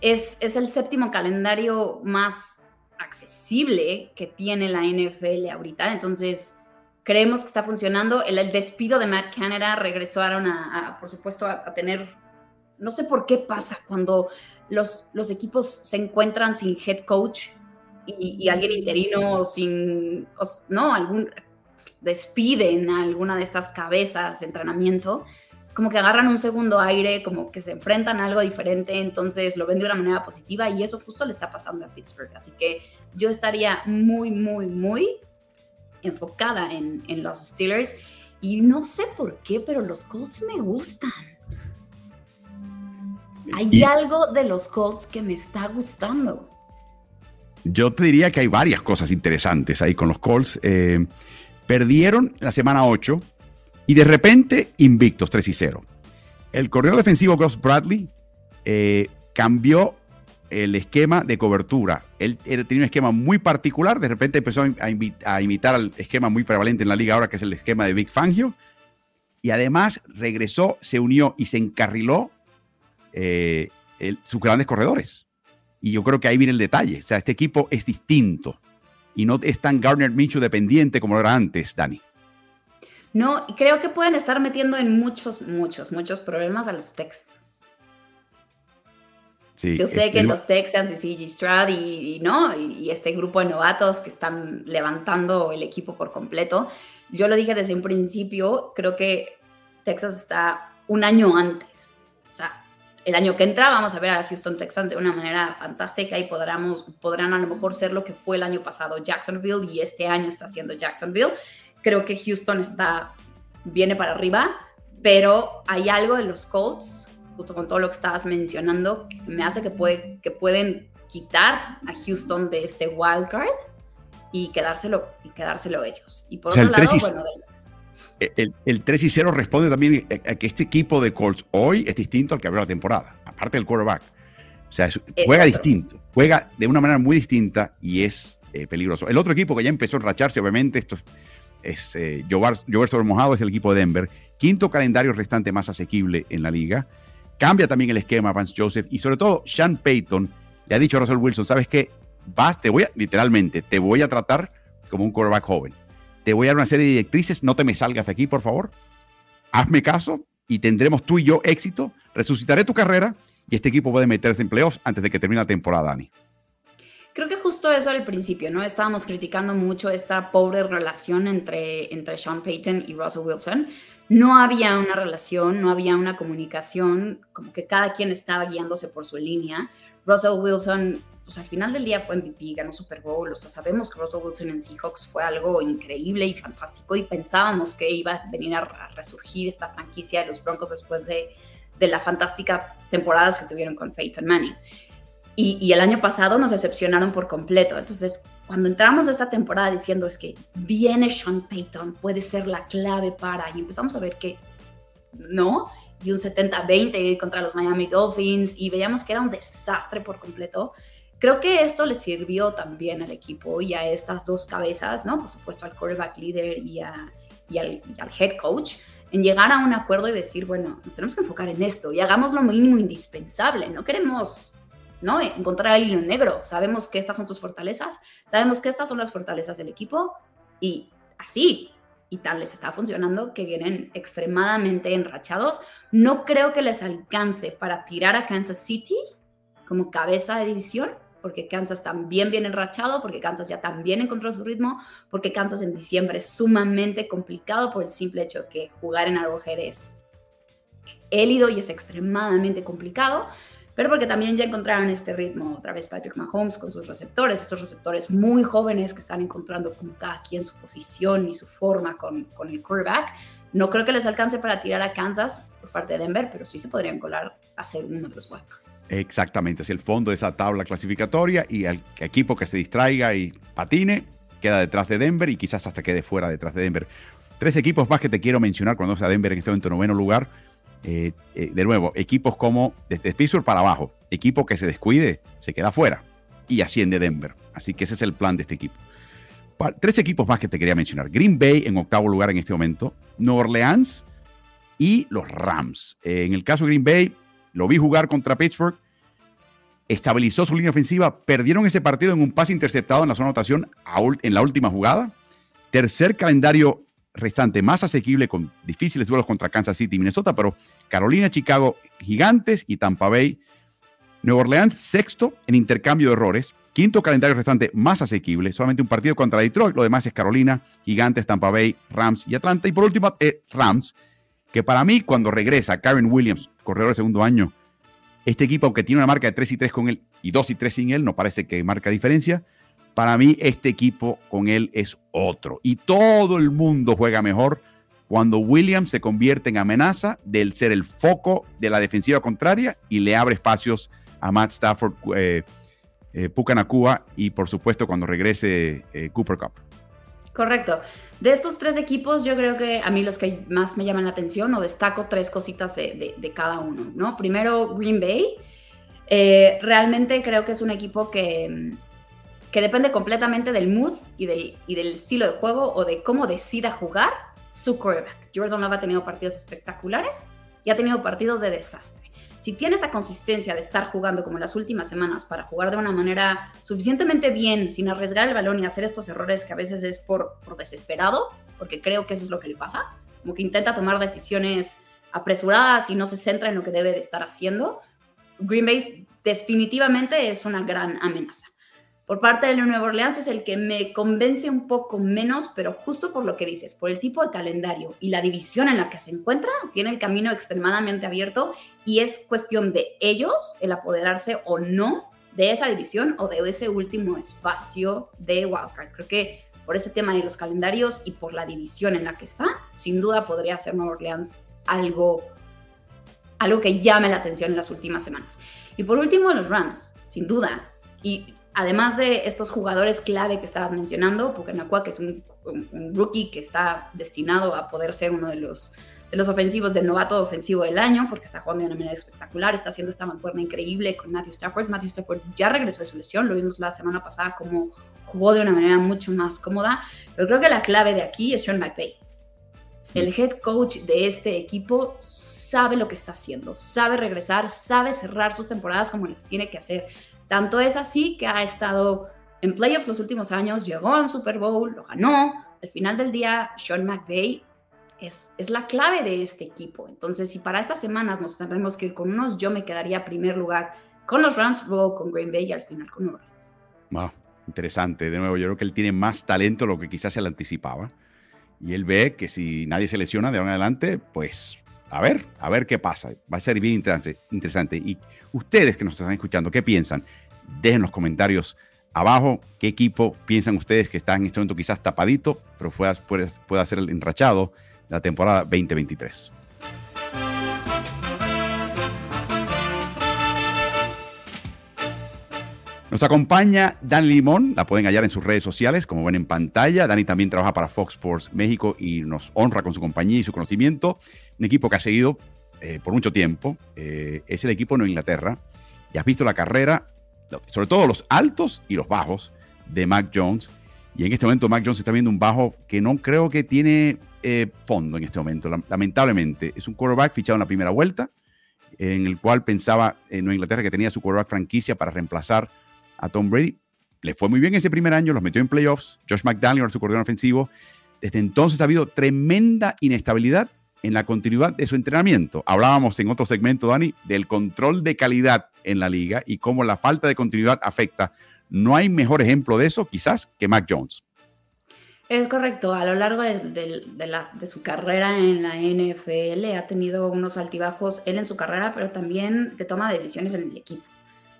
es, es, el séptimo calendario más accesible que tiene la NFL ahorita, entonces creemos que está funcionando. El, despido de Matt Canada regresaron a, por supuesto, a, a, tener, no sé por qué pasa cuando los, los equipos se encuentran sin head coach y, alguien interino sin, no, algún, despiden a alguna de estas cabezas de entrenamiento, como que agarran un segundo aire, como que se enfrentan a algo diferente, entonces lo ven de una manera positiva y eso justo le está pasando a Pittsburgh. Así que yo estaría muy, muy, muy enfocada en, en los Steelers y no sé por qué, pero los Colts me gustan. Hay algo de los Colts que me está gustando. Yo te diría que hay varias cosas interesantes ahí con los Colts. Eh, perdieron la semana 8 y de repente invictos 3 y 0. El corredor defensivo Gus Bradley eh, cambió el esquema de cobertura. Él, tenía un esquema muy particular, de repente empezó a, imitar al esquema muy prevalente en la liga ahora, que es el esquema de Big Fangio. Y además regresó, se unió y se encarriló eh, sus grandes corredores. Y yo creo que ahí viene el detalle. O sea, este equipo es distinto y no es tan Garner Minshew dependiente como era antes, Dani. No, creo que pueden estar metiendo en muchos, muchos, muchos problemas a los Texans. Sí, Yo sé que los Texans y CG Stroud y, no, y, este grupo de novatos que están levantando el equipo por completo. Yo lo dije desde un principio, creo que Texas está un año antes el año que entra vamos a ver a Houston Texans de una manera fantástica y podrán, podrán a lo mejor ser lo que fue el año pasado Jacksonville y este año está siendo Jacksonville. Creo que Houston está, viene para arriba, pero hay algo de los Colts, justo con todo lo que estabas mencionando, que me hace que, puede, que pueden quitar a Houston de este wild card y quedárselo, y quedárselo ellos. Y por otro lado, bueno, el, 3 y 0 responde también a que este equipo de Colts hoy es distinto al que abrió la temporada, aparte del quarterback. O sea, juega distinto, juega de una manera muy distinta y es eh, peligroso. El otro equipo que ya empezó a enracharse, obviamente, esto es eh, llover, sobre mojado, es el equipo de Denver. Quinto calendario restante más asequible en la liga. Cambia también el esquema Vance Joseph y sobre todo Sean Payton le ha dicho a Russell Wilson, ¿sabes qué? Vas, te voy a, literalmente, te voy a tratar como un quarterback joven te voy a dar una serie de directrices, no te me salgas de aquí, por favor. Hazme caso y tendremos tú y yo éxito. Resucitaré tu carrera y este equipo puede meterse en playoffs antes de que termine la temporada, Dani. Creo que justo eso al principio, ¿no? Estábamos criticando mucho esta pobre relación entre, entre Sean Payton y Russell Wilson. No había una relación, no había una comunicación, como que cada quien estaba guiándose por su línea. Russell Wilson pues al final del día fue MVP, ganó Super Bowl, o sea, sabemos que Russell Wilson en Seahawks fue algo increíble y fantástico y pensábamos que iba a venir a, resurgir esta franquicia de los Broncos después de, de las fantásticas temporadas que tuvieron con Peyton Manning. Y, y, el año pasado nos decepcionaron por completo. Entonces, cuando entramos a esta temporada diciendo es que viene Sean Payton, puede ser la clave para, y empezamos a ver que no, y un 70-20 contra los Miami Dolphins, y veíamos que era un desastre por completo. Creo que esto le sirvió también al equipo y a estas dos cabezas, ¿no? Por supuesto al quarterback leader y, y, al, head coach, en llegar a un acuerdo y decir, bueno, nos tenemos que enfocar en esto y hagamos lo mínimo indispensable. No queremos ¿no? Encontrar el hilo negro. Sabemos que estas son tus fortalezas, sabemos que estas son las fortalezas del equipo y así, y tal les está funcionando, que vienen extremadamente enrachados. No creo que les alcance para tirar a Kansas City como cabeza de división, porque Kansas también viene enrachado, porque Kansas ya también encontró su ritmo, porque Kansas en diciembre es sumamente complicado por el simple hecho que jugar en Arrowhead es élido y es extremadamente complicado pero porque también ya encontraron este ritmo otra vez Patrick Mahomes con sus receptores, estos receptores muy jóvenes que están encontrando como cada quien su posición y su forma con, con el quarterback. No creo que les alcance para tirar a Kansas por parte de Denver, pero sí se podrían colar a ser uno de los wildcards. Exactamente, es el fondo de esa tabla clasificatoria y el equipo que se distraiga y patine queda detrás de Denver y quizás hasta quede fuera detrás de Denver. Tres equipos más que te quiero mencionar cuando sea Denver en este momento noveno lugar. Eh, eh, de nuevo, equipos como desde Pittsburgh para abajo, equipo que se descuide, se queda fuera y asciende Denver. Así que ese es el plan de este equipo. Tres equipos más que te quería mencionar. Green Bay en octavo lugar en este momento, Nueva Orleans y los Rams. Eh, en el caso de Green Bay, lo vi jugar contra Pittsburgh, estabilizó su línea ofensiva, perdieron ese partido en un pase interceptado en la zona de anotación en la última jugada. Tercer calendario restante más asequible con difíciles duelos contra Kansas City y Minnesota, pero Carolina, Chicago, Gigantes y Tampa Bay. Nueva Orleans, sexto en intercambio de errores. Quinto calendario restante más asequible, solamente un partido contra Detroit, lo demás es Carolina, Gigantes, Tampa Bay, Rams y Atlanta. Y por último, eh, Rams, que para mí cuando regresa Karen Williams, corredor de segundo año, este equipo, aunque tiene una marca de 3 y 3 con él y 2 y 3 sin él, no parece que marca diferencia, para mí, este equipo con él es otro. Y todo el mundo juega mejor cuando Williams se convierte en amenaza del ser el foco de la defensiva contraria y le abre espacios a Matt Stafford, eh, eh Pucanacua y por supuesto cuando regrese eh, Cooper Cup. Correcto. De estos tres equipos, yo creo que a mí los que más me llaman la atención o destaco tres cositas de, cada uno, ¿no? Primero, Green Bay. Eh, realmente creo que es un equipo que que depende completamente del mood y del, y del estilo de juego o de cómo decida jugar su quarterback. Jordan Love ha tenido partidos espectaculares y ha tenido partidos de desastre. Si tiene esta consistencia de estar jugando como las últimas semanas para jugar de una manera suficientemente bien, sin arriesgar el balón y hacer estos errores que a veces es por, por desesperado, porque creo que eso es lo que le pasa, como que intenta tomar decisiones apresuradas y no se centra en lo que debe de estar haciendo, Green Bay definitivamente es una gran amenaza por parte de Nueva Orleans es el que me convence un poco menos, pero justo por lo que dices, por el tipo de calendario y la división en la que se encuentra, tiene el camino extremadamente abierto y es cuestión de ellos el apoderarse o no de esa división o de ese último espacio de Wildcard. Creo que por ese tema de los calendarios y por la división en la que está, sin duda podría ser Nueva Orleans algo, algo que llame la atención en las últimas semanas. Y por último, los Rams, sin duda. Y además de estos jugadores clave que estabas mencionando, Pucanacua, que es un, rookie que está destinado a poder ser uno de los, de los ofensivos del novato ofensivo del año, porque está jugando de una manera espectacular, está haciendo esta mancuerna increíble con Matthew Stafford. Matthew Stafford ya regresó de su lesión, lo vimos la semana pasada como jugó de una manera mucho más cómoda, pero creo que la clave de aquí es Sean McVay. El head coach de este equipo sabe lo que está haciendo, sabe regresar, sabe cerrar sus temporadas como las tiene que hacer tanto es así que ha estado en playoffs los últimos años, llegó a un Super Bowl, lo ganó. Al final del día, Sean McVay es, es la clave de este equipo. Entonces, si para estas semanas nos tenemos que ir con unos, yo me quedaría primer lugar con los Rams, luego con Green Bay y al final con New Orleans. Wow, interesante. De nuevo, yo creo que él tiene más talento de lo que quizás se le anticipaba. Y él ve que si nadie se lesiona de ahora en adelante, pues a ver, a ver qué pasa. Va a ser bien interesante. Y ustedes que nos están escuchando, ¿qué piensan? Dejen los comentarios abajo qué equipo piensan ustedes que está en este momento quizás tapadito, pero pueda, pueda ser el enrachado de la temporada 2023. Nos acompaña Dani Limón, la pueden hallar en sus redes sociales, como ven en pantalla. Dani también trabaja para Fox Sports México y nos honra con su compañía y su conocimiento. Un equipo que ha seguido eh, por mucho tiempo. Eh, es el equipo de Nueva Inglaterra. Y has visto la carrera, sobre todo los altos y los bajos de Mac Jones. Y en este momento Mac Jones está viendo un bajo que no creo que tiene eh, fondo en este momento, lamentablemente. Es un quarterback fichado en la primera vuelta en el cual pensaba en Nueva Inglaterra que tenía su quarterback franquicia para reemplazar a Tom Brady. Le fue muy bien ese primer año, los metió en playoffs. Josh McDaniel, su coordinador ofensivo. Desde entonces ha habido tremenda inestabilidad en la continuidad de su entrenamiento. Hablábamos en otro segmento, Dani, del control de calidad en la liga y cómo la falta de continuidad afecta. No hay mejor ejemplo de eso, quizás, que Mac Jones. Es correcto, a lo largo de, su carrera en la NFL ha tenido unos altibajos él en su carrera, pero también que toma decisiones en el equipo.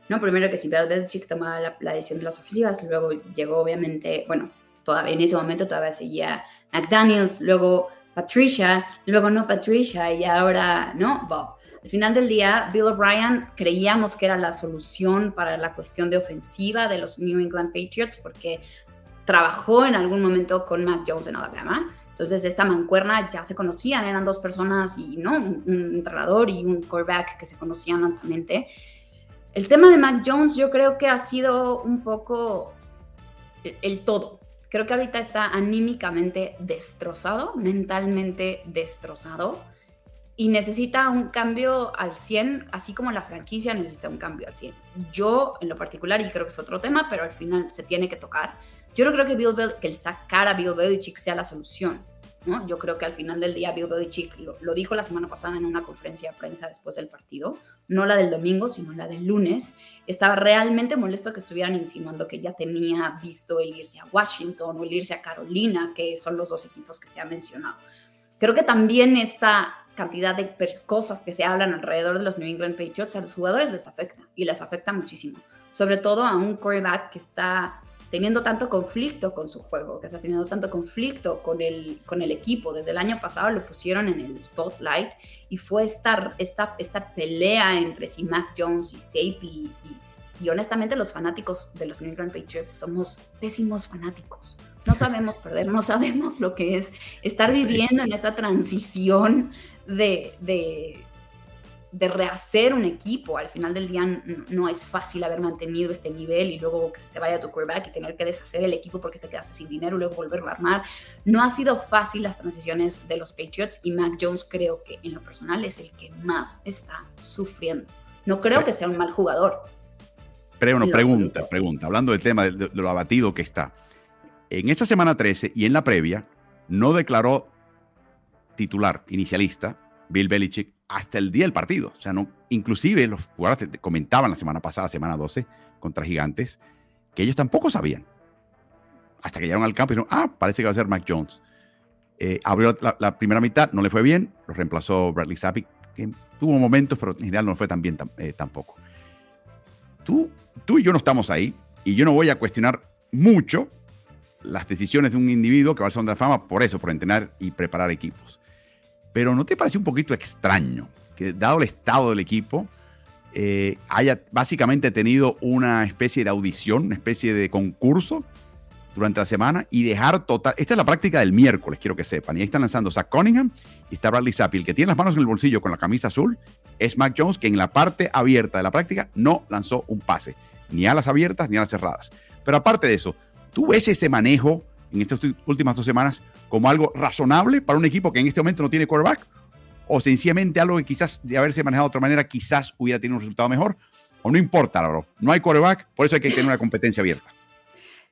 No, primero que si Bill Belichick tomaba la, la, decisión de las ofensivas, luego llegó obviamente, bueno, todavía en ese momento todavía seguía McDaniels, luego Patricia, luego no Patricia y ahora no Bob. Al final del día, Bill O'Brien creíamos que era la solución para la cuestión de ofensiva de los New England Patriots porque trabajó en algún momento con Mac Jones en Alabama. Entonces, esta mancuerna ya se conocían, eran dos personas y no un, entrenador y un quarterback que se conocían altamente. El tema de Mac Jones, yo creo que ha sido un poco el todo creo que ahorita está anímicamente destrozado, mentalmente destrozado y necesita un cambio al 100, así como la franquicia necesita un cambio al 100. Yo, en lo particular, y creo que es otro tema, pero al final se tiene que tocar, yo no creo que, Bill que el sacar a Bill Belichick sea la solución. Yo creo que al final del día Bill Belichick lo, lo, dijo la semana pasada en una conferencia de prensa después del partido, no la del domingo, sino la del lunes. Estaba realmente molesto que estuvieran insinuando que ya tenía visto el irse a Washington o el irse a Carolina, que son los dos equipos que se han mencionado. Creo que también esta cantidad de cosas que se hablan alrededor de los New England Patriots a los jugadores les afecta y les afecta muchísimo, sobre todo a un quarterback que está teniendo tanto conflicto con su juego, que está teniendo tanto conflicto con el, con el equipo. Desde el año pasado lo pusieron en el spotlight y fue esta, esta, esta pelea entre si Mac Jones y Sapey. Y, honestamente los fanáticos de los New England Patriots somos pésimos fanáticos. No [laughs] sabemos perder, no sabemos lo que es estar viviendo en esta transición de, de de rehacer un equipo. Al final del día no es fácil haber mantenido este nivel y luego que se te vaya tu quarterback y tener que deshacer el equipo porque te quedaste sin dinero y luego volverlo a armar. No ha sido fácil las transiciones de los Patriots y Mac Jones creo que en lo personal es el que más está sufriendo. No creo que sea un mal jugador. Pero una pregunta, pregunta, hablando del tema de, lo abatido que está. En esa semana 13 y en la previa no declaró titular, inicialista, Bill Belichick hasta el día del partido. O sea, no, inclusive los jugadores comentaban la semana pasada, semana 12, contra Gigantes, que ellos tampoco sabían. Hasta que llegaron al campo y dijeron, ah, parece que va a ser Mac Jones. Eh, abrió la, primera mitad, no le fue bien, lo reemplazó Bradley Zappi, que tuvo momentos, pero en general no fue tan bien eh, tampoco. Tú, tú y yo no estamos ahí, y yo no voy a cuestionar mucho las decisiones de un individuo que va al Salón de Fama por eso, por entrenar y preparar equipos. Pero ¿no te parece un poquito extraño que dado el estado del equipo, eh, haya básicamente tenido una especie de audición, una especie de concurso durante la semana y dejar total. Esta es la práctica del miércoles, quiero que sepan. Y ahí están lanzando Zach Cunningham y está Bradley Zappi. El que tiene las manos en el bolsillo con la camisa azul es Mac Jones, que en la parte abierta de la práctica no lanzó un pase, ni a las abiertas ni a las cerradas. Pero aparte de eso, ¿tú ves ese manejo en estas últimas dos semanas como algo razonable para un equipo que en este momento no tiene quarterback? ¿O sencillamente algo que quizás de haberse manejado de otra manera quizás hubiera tenido un resultado mejor? ¿O no importa, bro? No hay quarterback, por eso hay que tener una competencia abierta.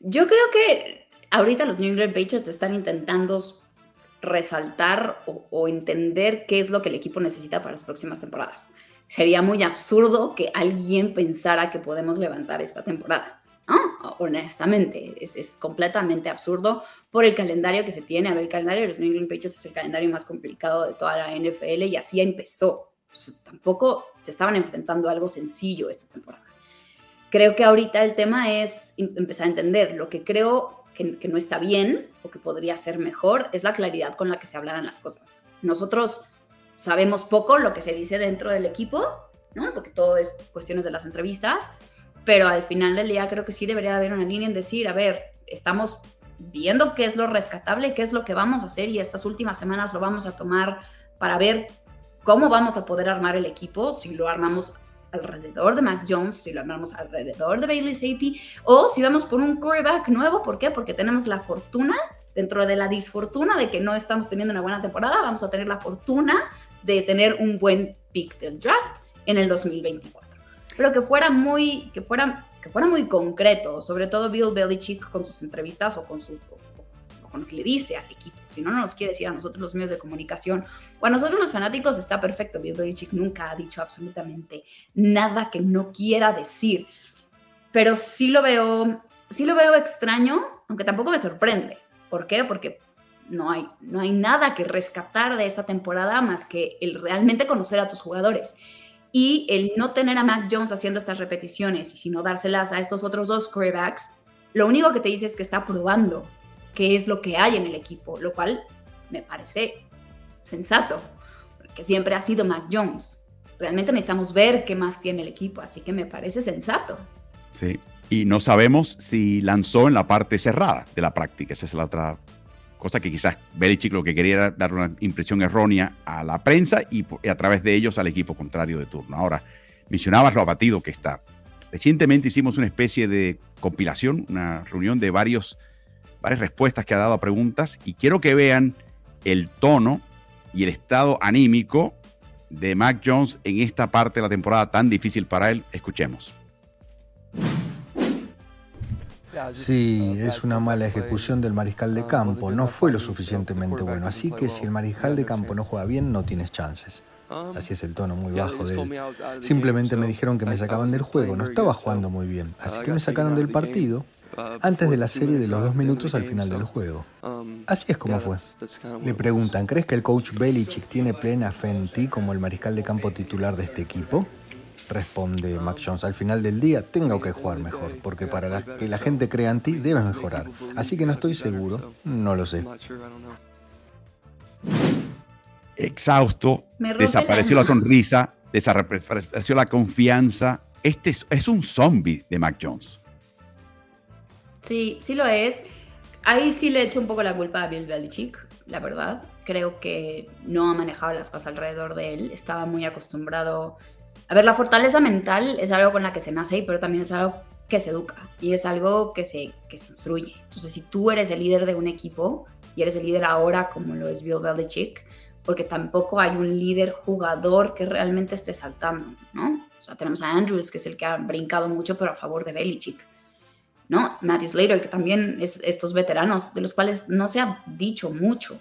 Yo creo que ahorita los New England Patriots están intentando resaltar o, o entender qué es lo que el equipo necesita para las próximas temporadas. Sería muy absurdo que alguien pensara que podemos levantar esta temporada. Honestamente, es, completamente absurdo por el calendario que se tiene. A ver, el calendario de los New England Patriots es el calendario más complicado de toda la NFL y así empezó. tampoco se estaban enfrentando a algo sencillo esta temporada. Creo que ahorita el tema es em, empezar a entender. Lo que creo que, que no está bien o que podría ser mejor es la claridad con la que se hablaran las cosas. Nosotros sabemos poco lo que se dice dentro del equipo, ¿no? Porque todo es cuestiones de las entrevistas pero al final del día creo que sí debería haber una línea en decir, a ver, estamos viendo qué es lo rescatable, qué es lo que vamos a hacer y estas últimas semanas lo vamos a tomar para ver cómo vamos a poder armar el equipo, si lo armamos alrededor de Mac Jones, si lo armamos alrededor de Bailey Zappi, o si vamos por un quarterback nuevo, ¿por qué? Porque tenemos la fortuna, dentro de la disfortuna de que no estamos teniendo una buena temporada, vamos a tener la fortuna de tener un buen pick del draft en el 2024. Pero que fuera muy, que fuera, que fuera muy concreto, sobre todo Bill Belichick con sus entrevistas o con su con lo que le dice al equipo. Si no, no nos quiere decir a nosotros los medios de comunicación o a nosotros los fanáticos, está perfecto. Bill Belichick nunca ha dicho absolutamente nada que no quiera decir. Pero sí lo veo, sí lo veo extraño, aunque tampoco me sorprende. ¿Por qué? Porque no hay, no hay nada que rescatar de esa temporada más que el realmente conocer a tus jugadores. Y el no tener a Mac Jones haciendo estas repeticiones y sino dárselas a estos otros dos quarterbacks, lo único que te dice es que está probando qué es lo que hay en el equipo, lo cual me parece sensato, porque siempre ha sido Mac Jones. Realmente necesitamos ver qué más tiene el equipo, así que me parece sensato. Sí, y no sabemos si lanzó en la parte cerrada de la práctica, esa es la otra cosa que quizás Belichick lo que quería era dar una impresión errónea a la prensa y, a través de ellos al equipo contrario de turno. Ahora, mencionabas lo abatido que está. Recientemente hicimos una especie de compilación, una reunión de varios varias respuestas que ha dado a preguntas y quiero que vean el tono y el estado anímico de Mac Jones en esta parte de la temporada tan difícil para él. Escuchemos. Sí, es una mala ejecución del mariscal de campo. No fue lo suficientemente bueno. Así que si el mariscal de campo no juega bien, no tienes chances. Así es el tono muy bajo de él. Simplemente me dijeron que me sacaban del juego. No estaba jugando muy bien. Así que me sacaron del partido antes de la serie de los dos minutos al final del juego. Así es como fue. Le preguntan, ¿crees que el coach Belichick tiene plena fe en ti como el mariscal de campo titular de este equipo? Responde Mac Jones, al final del día tengo que jugar mejor, porque para que la gente crea en ti debes mejorar. Así que no estoy seguro, no lo sé. Exhausto, desapareció la, sonrisa, desapareció la confianza. Este es un zombie de Mac Jones. Sí, sí lo es. Ahí sí le echo un poco la culpa a Bill Belichick, la verdad. Creo que no ha manejado las cosas alrededor de él. Estaba muy acostumbrado. A ver, la fortaleza mental es algo con la que se nace, pero también es algo que se educa y es algo que se, que se instruye. Entonces, si tú eres el líder de un equipo y eres el líder ahora, como lo es Bill Belichick, porque tampoco hay un líder jugador que realmente esté saltando, ¿no? O sea, tenemos a Andrews, que es el que ha brincado mucho, pero a favor de Belichick. ¿no? Matty Slater, que también es estos veteranos, de los cuales no se ha dicho mucho,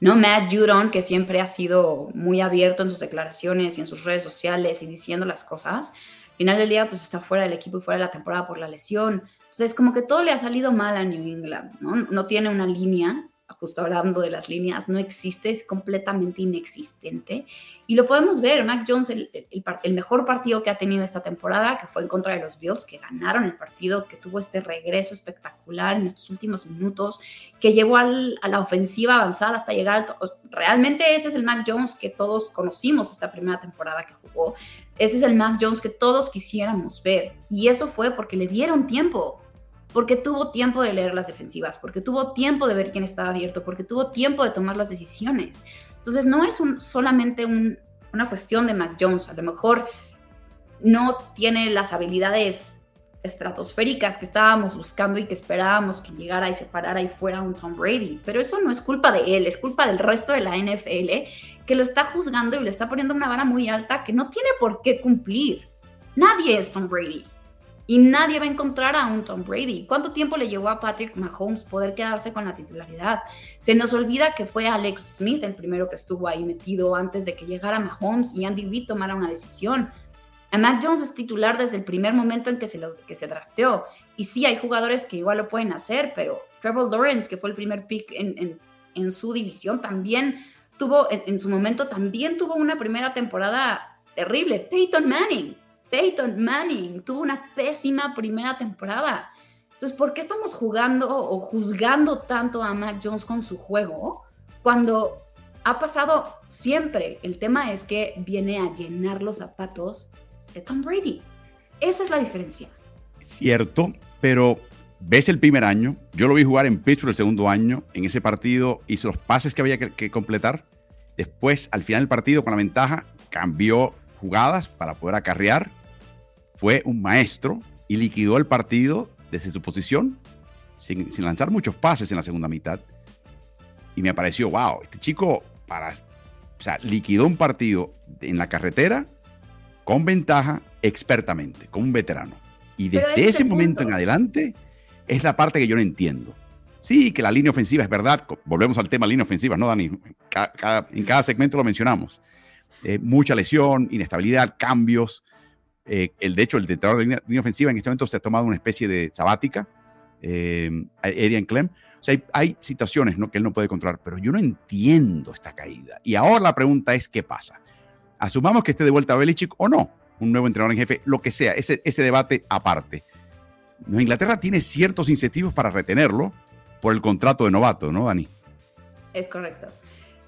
¿no? Matt Judon, que siempre ha sido muy abierto en sus declaraciones y en sus redes sociales y diciendo las cosas, al final del día pues está fuera del equipo y fuera de la temporada por la lesión. Entonces, como que todo le ha salido mal a New England, ¿no? No tiene una línea justo hablando de las líneas, no existe, es completamente inexistente. Y lo podemos ver, Mac Jones, el, mejor partido que ha tenido esta temporada, que fue en contra de los Bills, que ganaron el partido, que tuvo este regreso espectacular en estos últimos minutos, que llevó a la ofensiva avanzada hasta llegar al... Realmente ese es el Mac Jones que todos conocimos esta primera temporada que jugó. Ese es el Mac Jones que todos quisiéramos ver. Y eso fue porque le dieron tiempo porque tuvo tiempo de leer las defensivas, porque tuvo tiempo de ver quién estaba abierto, porque tuvo tiempo de tomar las decisiones. Entonces no es solamente una cuestión de Mac Jones, a lo mejor no tiene las habilidades estratosféricas que estábamos buscando y que esperábamos que llegara y se parara y fuera un Tom Brady, pero eso no es culpa de él, es culpa del resto de la NFL que lo está juzgando y le está poniendo una vara muy alta que no tiene por qué cumplir. Nadie es Tom Brady. Y nadie va a encontrar a un Tom Brady. ¿Cuánto tiempo le llevó a Patrick Mahomes poder quedarse con la titularidad? Se nos olvida que fue Alex Smith el primero que estuvo ahí metido antes de que llegara Mahomes y Andy Reid tomara una decisión. A Mac Jones es titular desde el primer momento en que se, lo, que se drafteó. Y sí, hay jugadores que igual lo pueden hacer, pero Trevor Lawrence, que fue el primer pick en, en, su división, también tuvo, en, en su momento, también tuvo una primera temporada terrible. Peyton Manning Peyton Manning tuvo una pésima primera temporada. Entonces, ¿por qué estamos jugando o juzgando tanto a Mac Jones con su juego cuando ha pasado siempre? El tema es que viene a llenar los zapatos de Tom Brady. Esa es la diferencia. Cierto, pero ves el primer año, yo lo vi jugar en Pittsburgh el segundo año, en ese partido hizo los pases que había que, que completar. Después, al final del partido, con la ventaja, cambió jugadas para poder acarrear fue un maestro y liquidó el partido desde su posición sin, lanzar muchos pases en la segunda mitad. Y me pareció, wow, este chico para, o sea, liquidó un partido en la carretera con ventaja, expertamente, como un veterano. Y desde ese momento en adelante es la parte que yo no entiendo. Sí, que la línea ofensiva es verdad. Volvemos al tema línea ofensiva, ¿no, Dani? en cada segmento lo mencionamos. Eh, mucha lesión, inestabilidad, cambios. Eh, el, de hecho, el entrenador de línea, ofensiva en este momento se ha tomado una especie de sabática, eh, Adrian Clem. O sea, hay, situaciones ¿no? que él no puede controlar, pero yo no entiendo esta caída. Y ahora la pregunta es, ¿qué pasa? Asumamos que esté de vuelta a Belichick o no, un nuevo entrenador en jefe, lo que sea, ese, ese debate aparte. Inglaterra tiene ciertos incentivos para retenerlo por el contrato de novato, ¿no, Dani? Es correcto.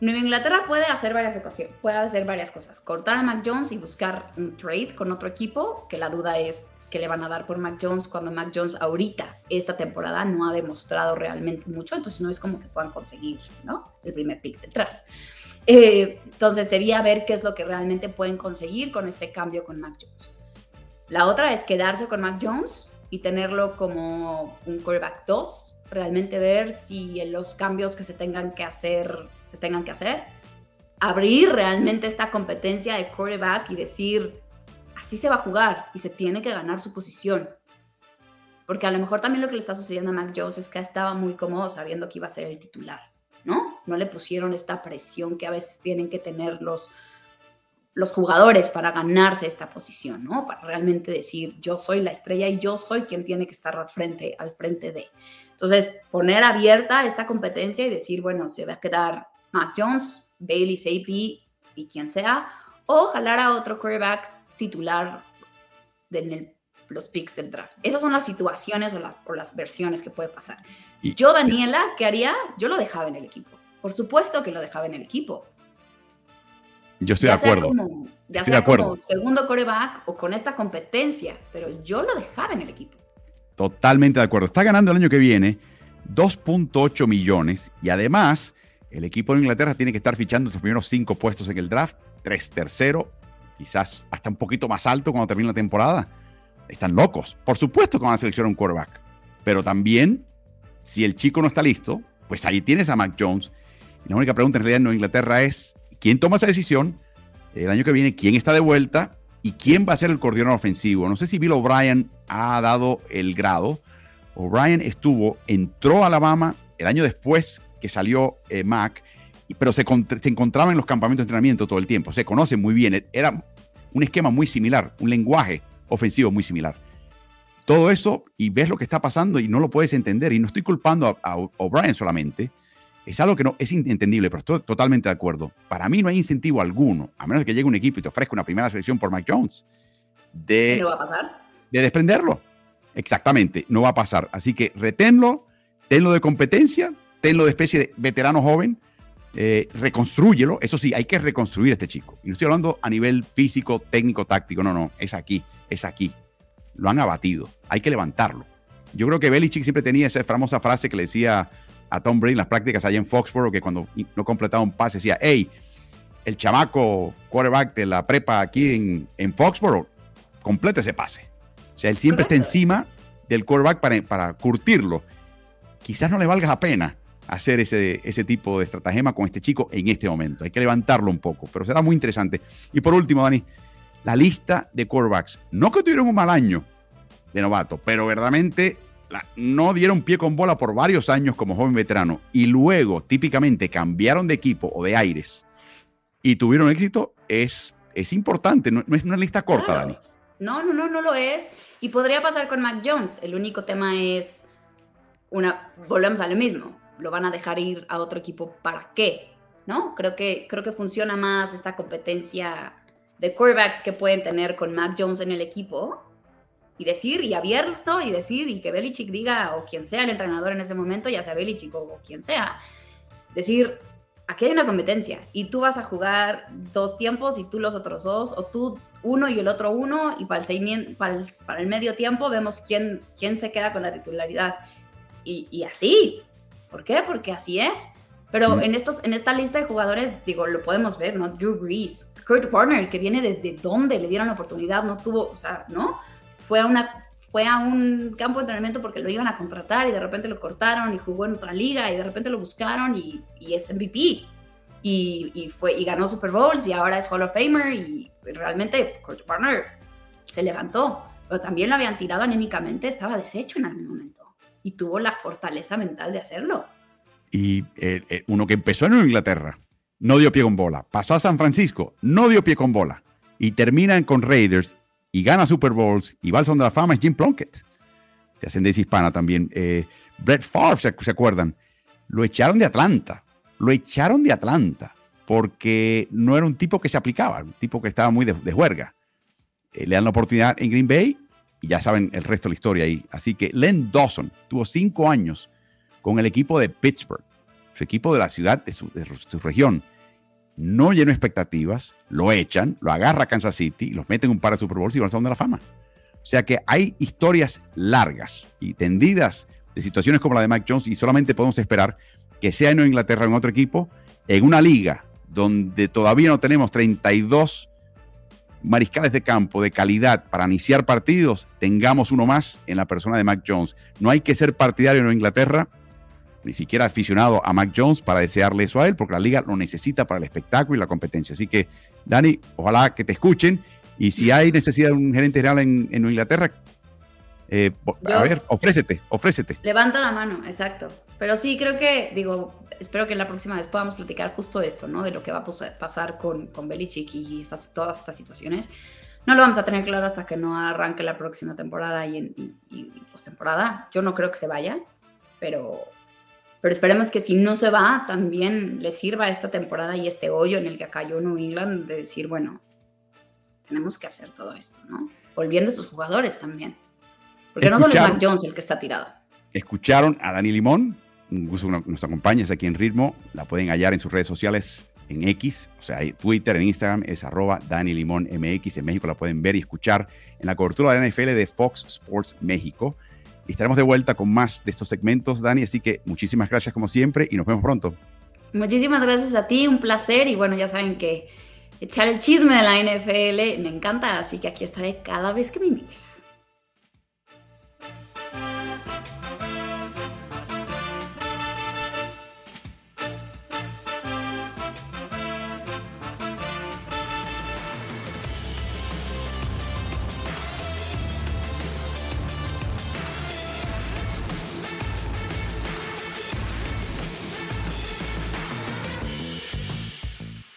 Nueva Inglaterra puede hacer varias ocasiones, puede hacer varias cosas. Cortar a Mac Jones y buscar un trade con otro equipo, que la duda es que le van a dar por Mac Jones cuando Mac Jones ahorita, esta temporada, no ha demostrado realmente mucho, entonces no es como que puedan conseguir, ¿no? El primer pick de draft. Eh, entonces sería ver qué es lo que realmente pueden conseguir con este cambio con Mac Jones. La otra es quedarse con Mac Jones y tenerlo como un quarterback 2, realmente ver si los cambios que se tengan que hacer se tengan que hacer, abrir realmente esta competencia de quarterback y decir, así se va a jugar y se tiene que ganar su posición. Porque a lo mejor también lo que le está sucediendo a Mac Jones es que estaba muy cómodo sabiendo que iba a ser el titular, ¿no? No le pusieron esta presión que a veces tienen que tener los, los jugadores para ganarse esta posición, ¿no? Para realmente decir, yo soy la estrella y yo soy quien tiene que estar al frente, al frente de. Entonces, poner abierta esta competencia y decir, bueno, se va a quedar Mac Jones, Bailey Zappi y quien sea, o jalar a otro quarterback titular de los picks del draft. Esas son las situaciones o, las versiones que puede pasar. yo, Daniela, ¿qué haría? Yo lo dejaba en el equipo. Por supuesto que lo dejaba en el equipo. Yo estoy de acuerdo. ya sea como segundo coreback o con esta competencia, pero yo lo dejaba en el equipo. Totalmente de acuerdo. Está ganando el año que viene 2.8 millones y además el equipo de Inglaterra tiene que estar fichando sus primeros cinco puestos en el draft, tres tercero, quizás hasta un poquito más alto cuando termine la temporada. Están locos. Por supuesto que van a seleccionar un quarterback, pero también, si el chico no está listo, pues ahí tienes a Mac Jones. Y la única pregunta en realidad en Inglaterra es, ¿quién toma esa decisión? El año que viene, ¿quién está de vuelta? ¿Y quién va a ser el coordinador ofensivo? No sé si Bill O'Brien ha dado el grado. O'Brien estuvo, entró a Alabama el año después que salió eh, Mac, pero se, se, encontraba en los campamentos de entrenamiento todo el tiempo, se conoce muy bien, era un esquema muy similar, un lenguaje ofensivo muy similar. Todo eso, y ves lo que está pasando y no lo puedes entender, y no estoy culpando a, O'Brien solamente, es algo que no es inentendible, pero estoy totalmente de acuerdo. Para mí no hay incentivo alguno, a menos que llegue un equipo y te ofrezca una primera selección por Mike Jones, de, ¿No va a pasar? de desprenderlo. Exactamente, no va a pasar. Así que reténlo, tenlo de competencia, tenlo de especie de veterano joven, eh, reconstrúyelo. Eso sí, hay que reconstruir a este chico. Y no estoy hablando a nivel físico, técnico, táctico, no, no, es aquí, es aquí. Lo han abatido, hay que levantarlo. Yo creo que Belichick siempre tenía esa famosa frase que le decía a Tom Brady en las prácticas allá en Foxborough, que cuando no completaba un pase decía, hey, el chamaco quarterback de la prepa aquí en, en Foxborough, completa ese pase. O sea, él siempre está encima del quarterback para, para curtirlo. Quizás no le valga la pena, hacer ese, ese tipo de estratagema con este chico en este momento. Hay que levantarlo un poco, pero será muy interesante. Y por último, Dani, la lista de quarterbacks. No que tuvieron un mal año de novato, pero verdaderamente no dieron pie con bola por varios años como joven veterano y luego típicamente cambiaron de equipo o de aires y tuvieron éxito, es, es importante. No, es una lista corta, Dani. No, no, no, no lo es. Y podría pasar con Mac Jones. El único tema es una, volvemos a lo mismo lo van a dejar ir a otro equipo, ¿para qué? ¿No? Creo que, creo que funciona más esta competencia de quarterbacks que pueden tener con Mac Jones en el equipo y decir, y abierto, y decir, y que Belichick diga, o quien sea el entrenador en ese momento, ya sea Belichick o, quien sea, decir, aquí hay una competencia y tú vas a jugar dos tiempos y tú los otros dos, o tú uno y el otro uno, y para el, para el, para el medio tiempo vemos quién, quién se queda con la titularidad. Y, y así, ¿Por qué? Porque así es. Pero en, estos, en esta lista de jugadores, digo, lo podemos ver, ¿no? Drew Brees, Kurt Warner, que viene desde donde le dieron la oportunidad, no tuvo, o sea, ¿no? Fue a, una, fue a un campo de entrenamiento porque lo iban a contratar y de repente lo cortaron y jugó en otra liga y de repente lo buscaron y, y es MVP. y, fue, y ganó Super Bowls y ahora es Hall of Famer y realmente Kurt Warner se levantó, pero también lo habían tirado anímicamente, estaba deshecho en algún momento y tuvo la fortaleza mental de hacerlo. Y eh, eh, uno que empezó en Inglaterra, no dio pie con bola, pasó a San Francisco, no dio pie con bola y termina con Raiders y gana Super Bowls y va al de la fama es Jim Plunkett, de ascendencia hispana también. Eh, Brett Favre, ¿se acuerdan? Lo echaron de Atlanta lo echaron de Atlanta porque no era un tipo que se aplicaba, un tipo que estaba muy de, juerga. Eh, le dan la oportunidad en Green Bay y ya saben el resto de la historia ahí. Así que Len Dawson tuvo cinco años con el equipo de Pittsburgh, su equipo de la ciudad, de su, región. No llenó expectativas, lo echan, lo agarra Kansas City, los meten un par de Super Bowls y van al Salón de la Fama. O sea que hay historias largas y tendidas de situaciones como la de Mike Jones y solamente podemos esperar que sea en Inglaterra o en otro equipo, en una liga donde todavía no tenemos 32 mariscales de campo de calidad para iniciar partidos, tengamos uno más en la persona de Mac Jones. No hay que ser partidario en Inglaterra, ni siquiera aficionado a Mac Jones para desearle eso a él, porque la liga lo necesita para el espectáculo y la competencia. Así que, Dani, ojalá que te escuchen. Y si hay necesidad de un gerente general en, en Inglaterra, eh, a ver, ofrécete, ofrécete. Levanto la mano, exacto. Pero sí, creo que, digo, espero que la próxima vez podamos platicar justo esto, ¿no? De lo que va a pasar con, con Belichick y estas, todas estas situaciones. No lo vamos a tener claro hasta que no arranque la próxima temporada y, y, y postemporada. Yo no creo que se vaya, pero, pero esperemos que si no se va, también le sirva esta temporada y este hoyo en el que cayó New England de decir, bueno, tenemos que hacer todo esto, ¿no? Volviendo a sus jugadores también. Porque no solo es Mac Jones el que está tirado. Escucharon a Dani Limón, un gusto que nos acompañes aquí en Ritmo. La pueden hallar en sus redes sociales en X, o sea, Twitter, en Instagram es arroba Dani. En México la pueden ver y escuchar en la cobertura de la NFL de Fox Sports México. Y estaremos de vuelta con más de estos segmentos, Dani. Así que muchísimas gracias como siempre y nos vemos pronto. Muchísimas gracias a ti, un placer. Y bueno, ya saben que echar el chisme de la NFL me encanta, así que aquí estaré cada vez que me invites.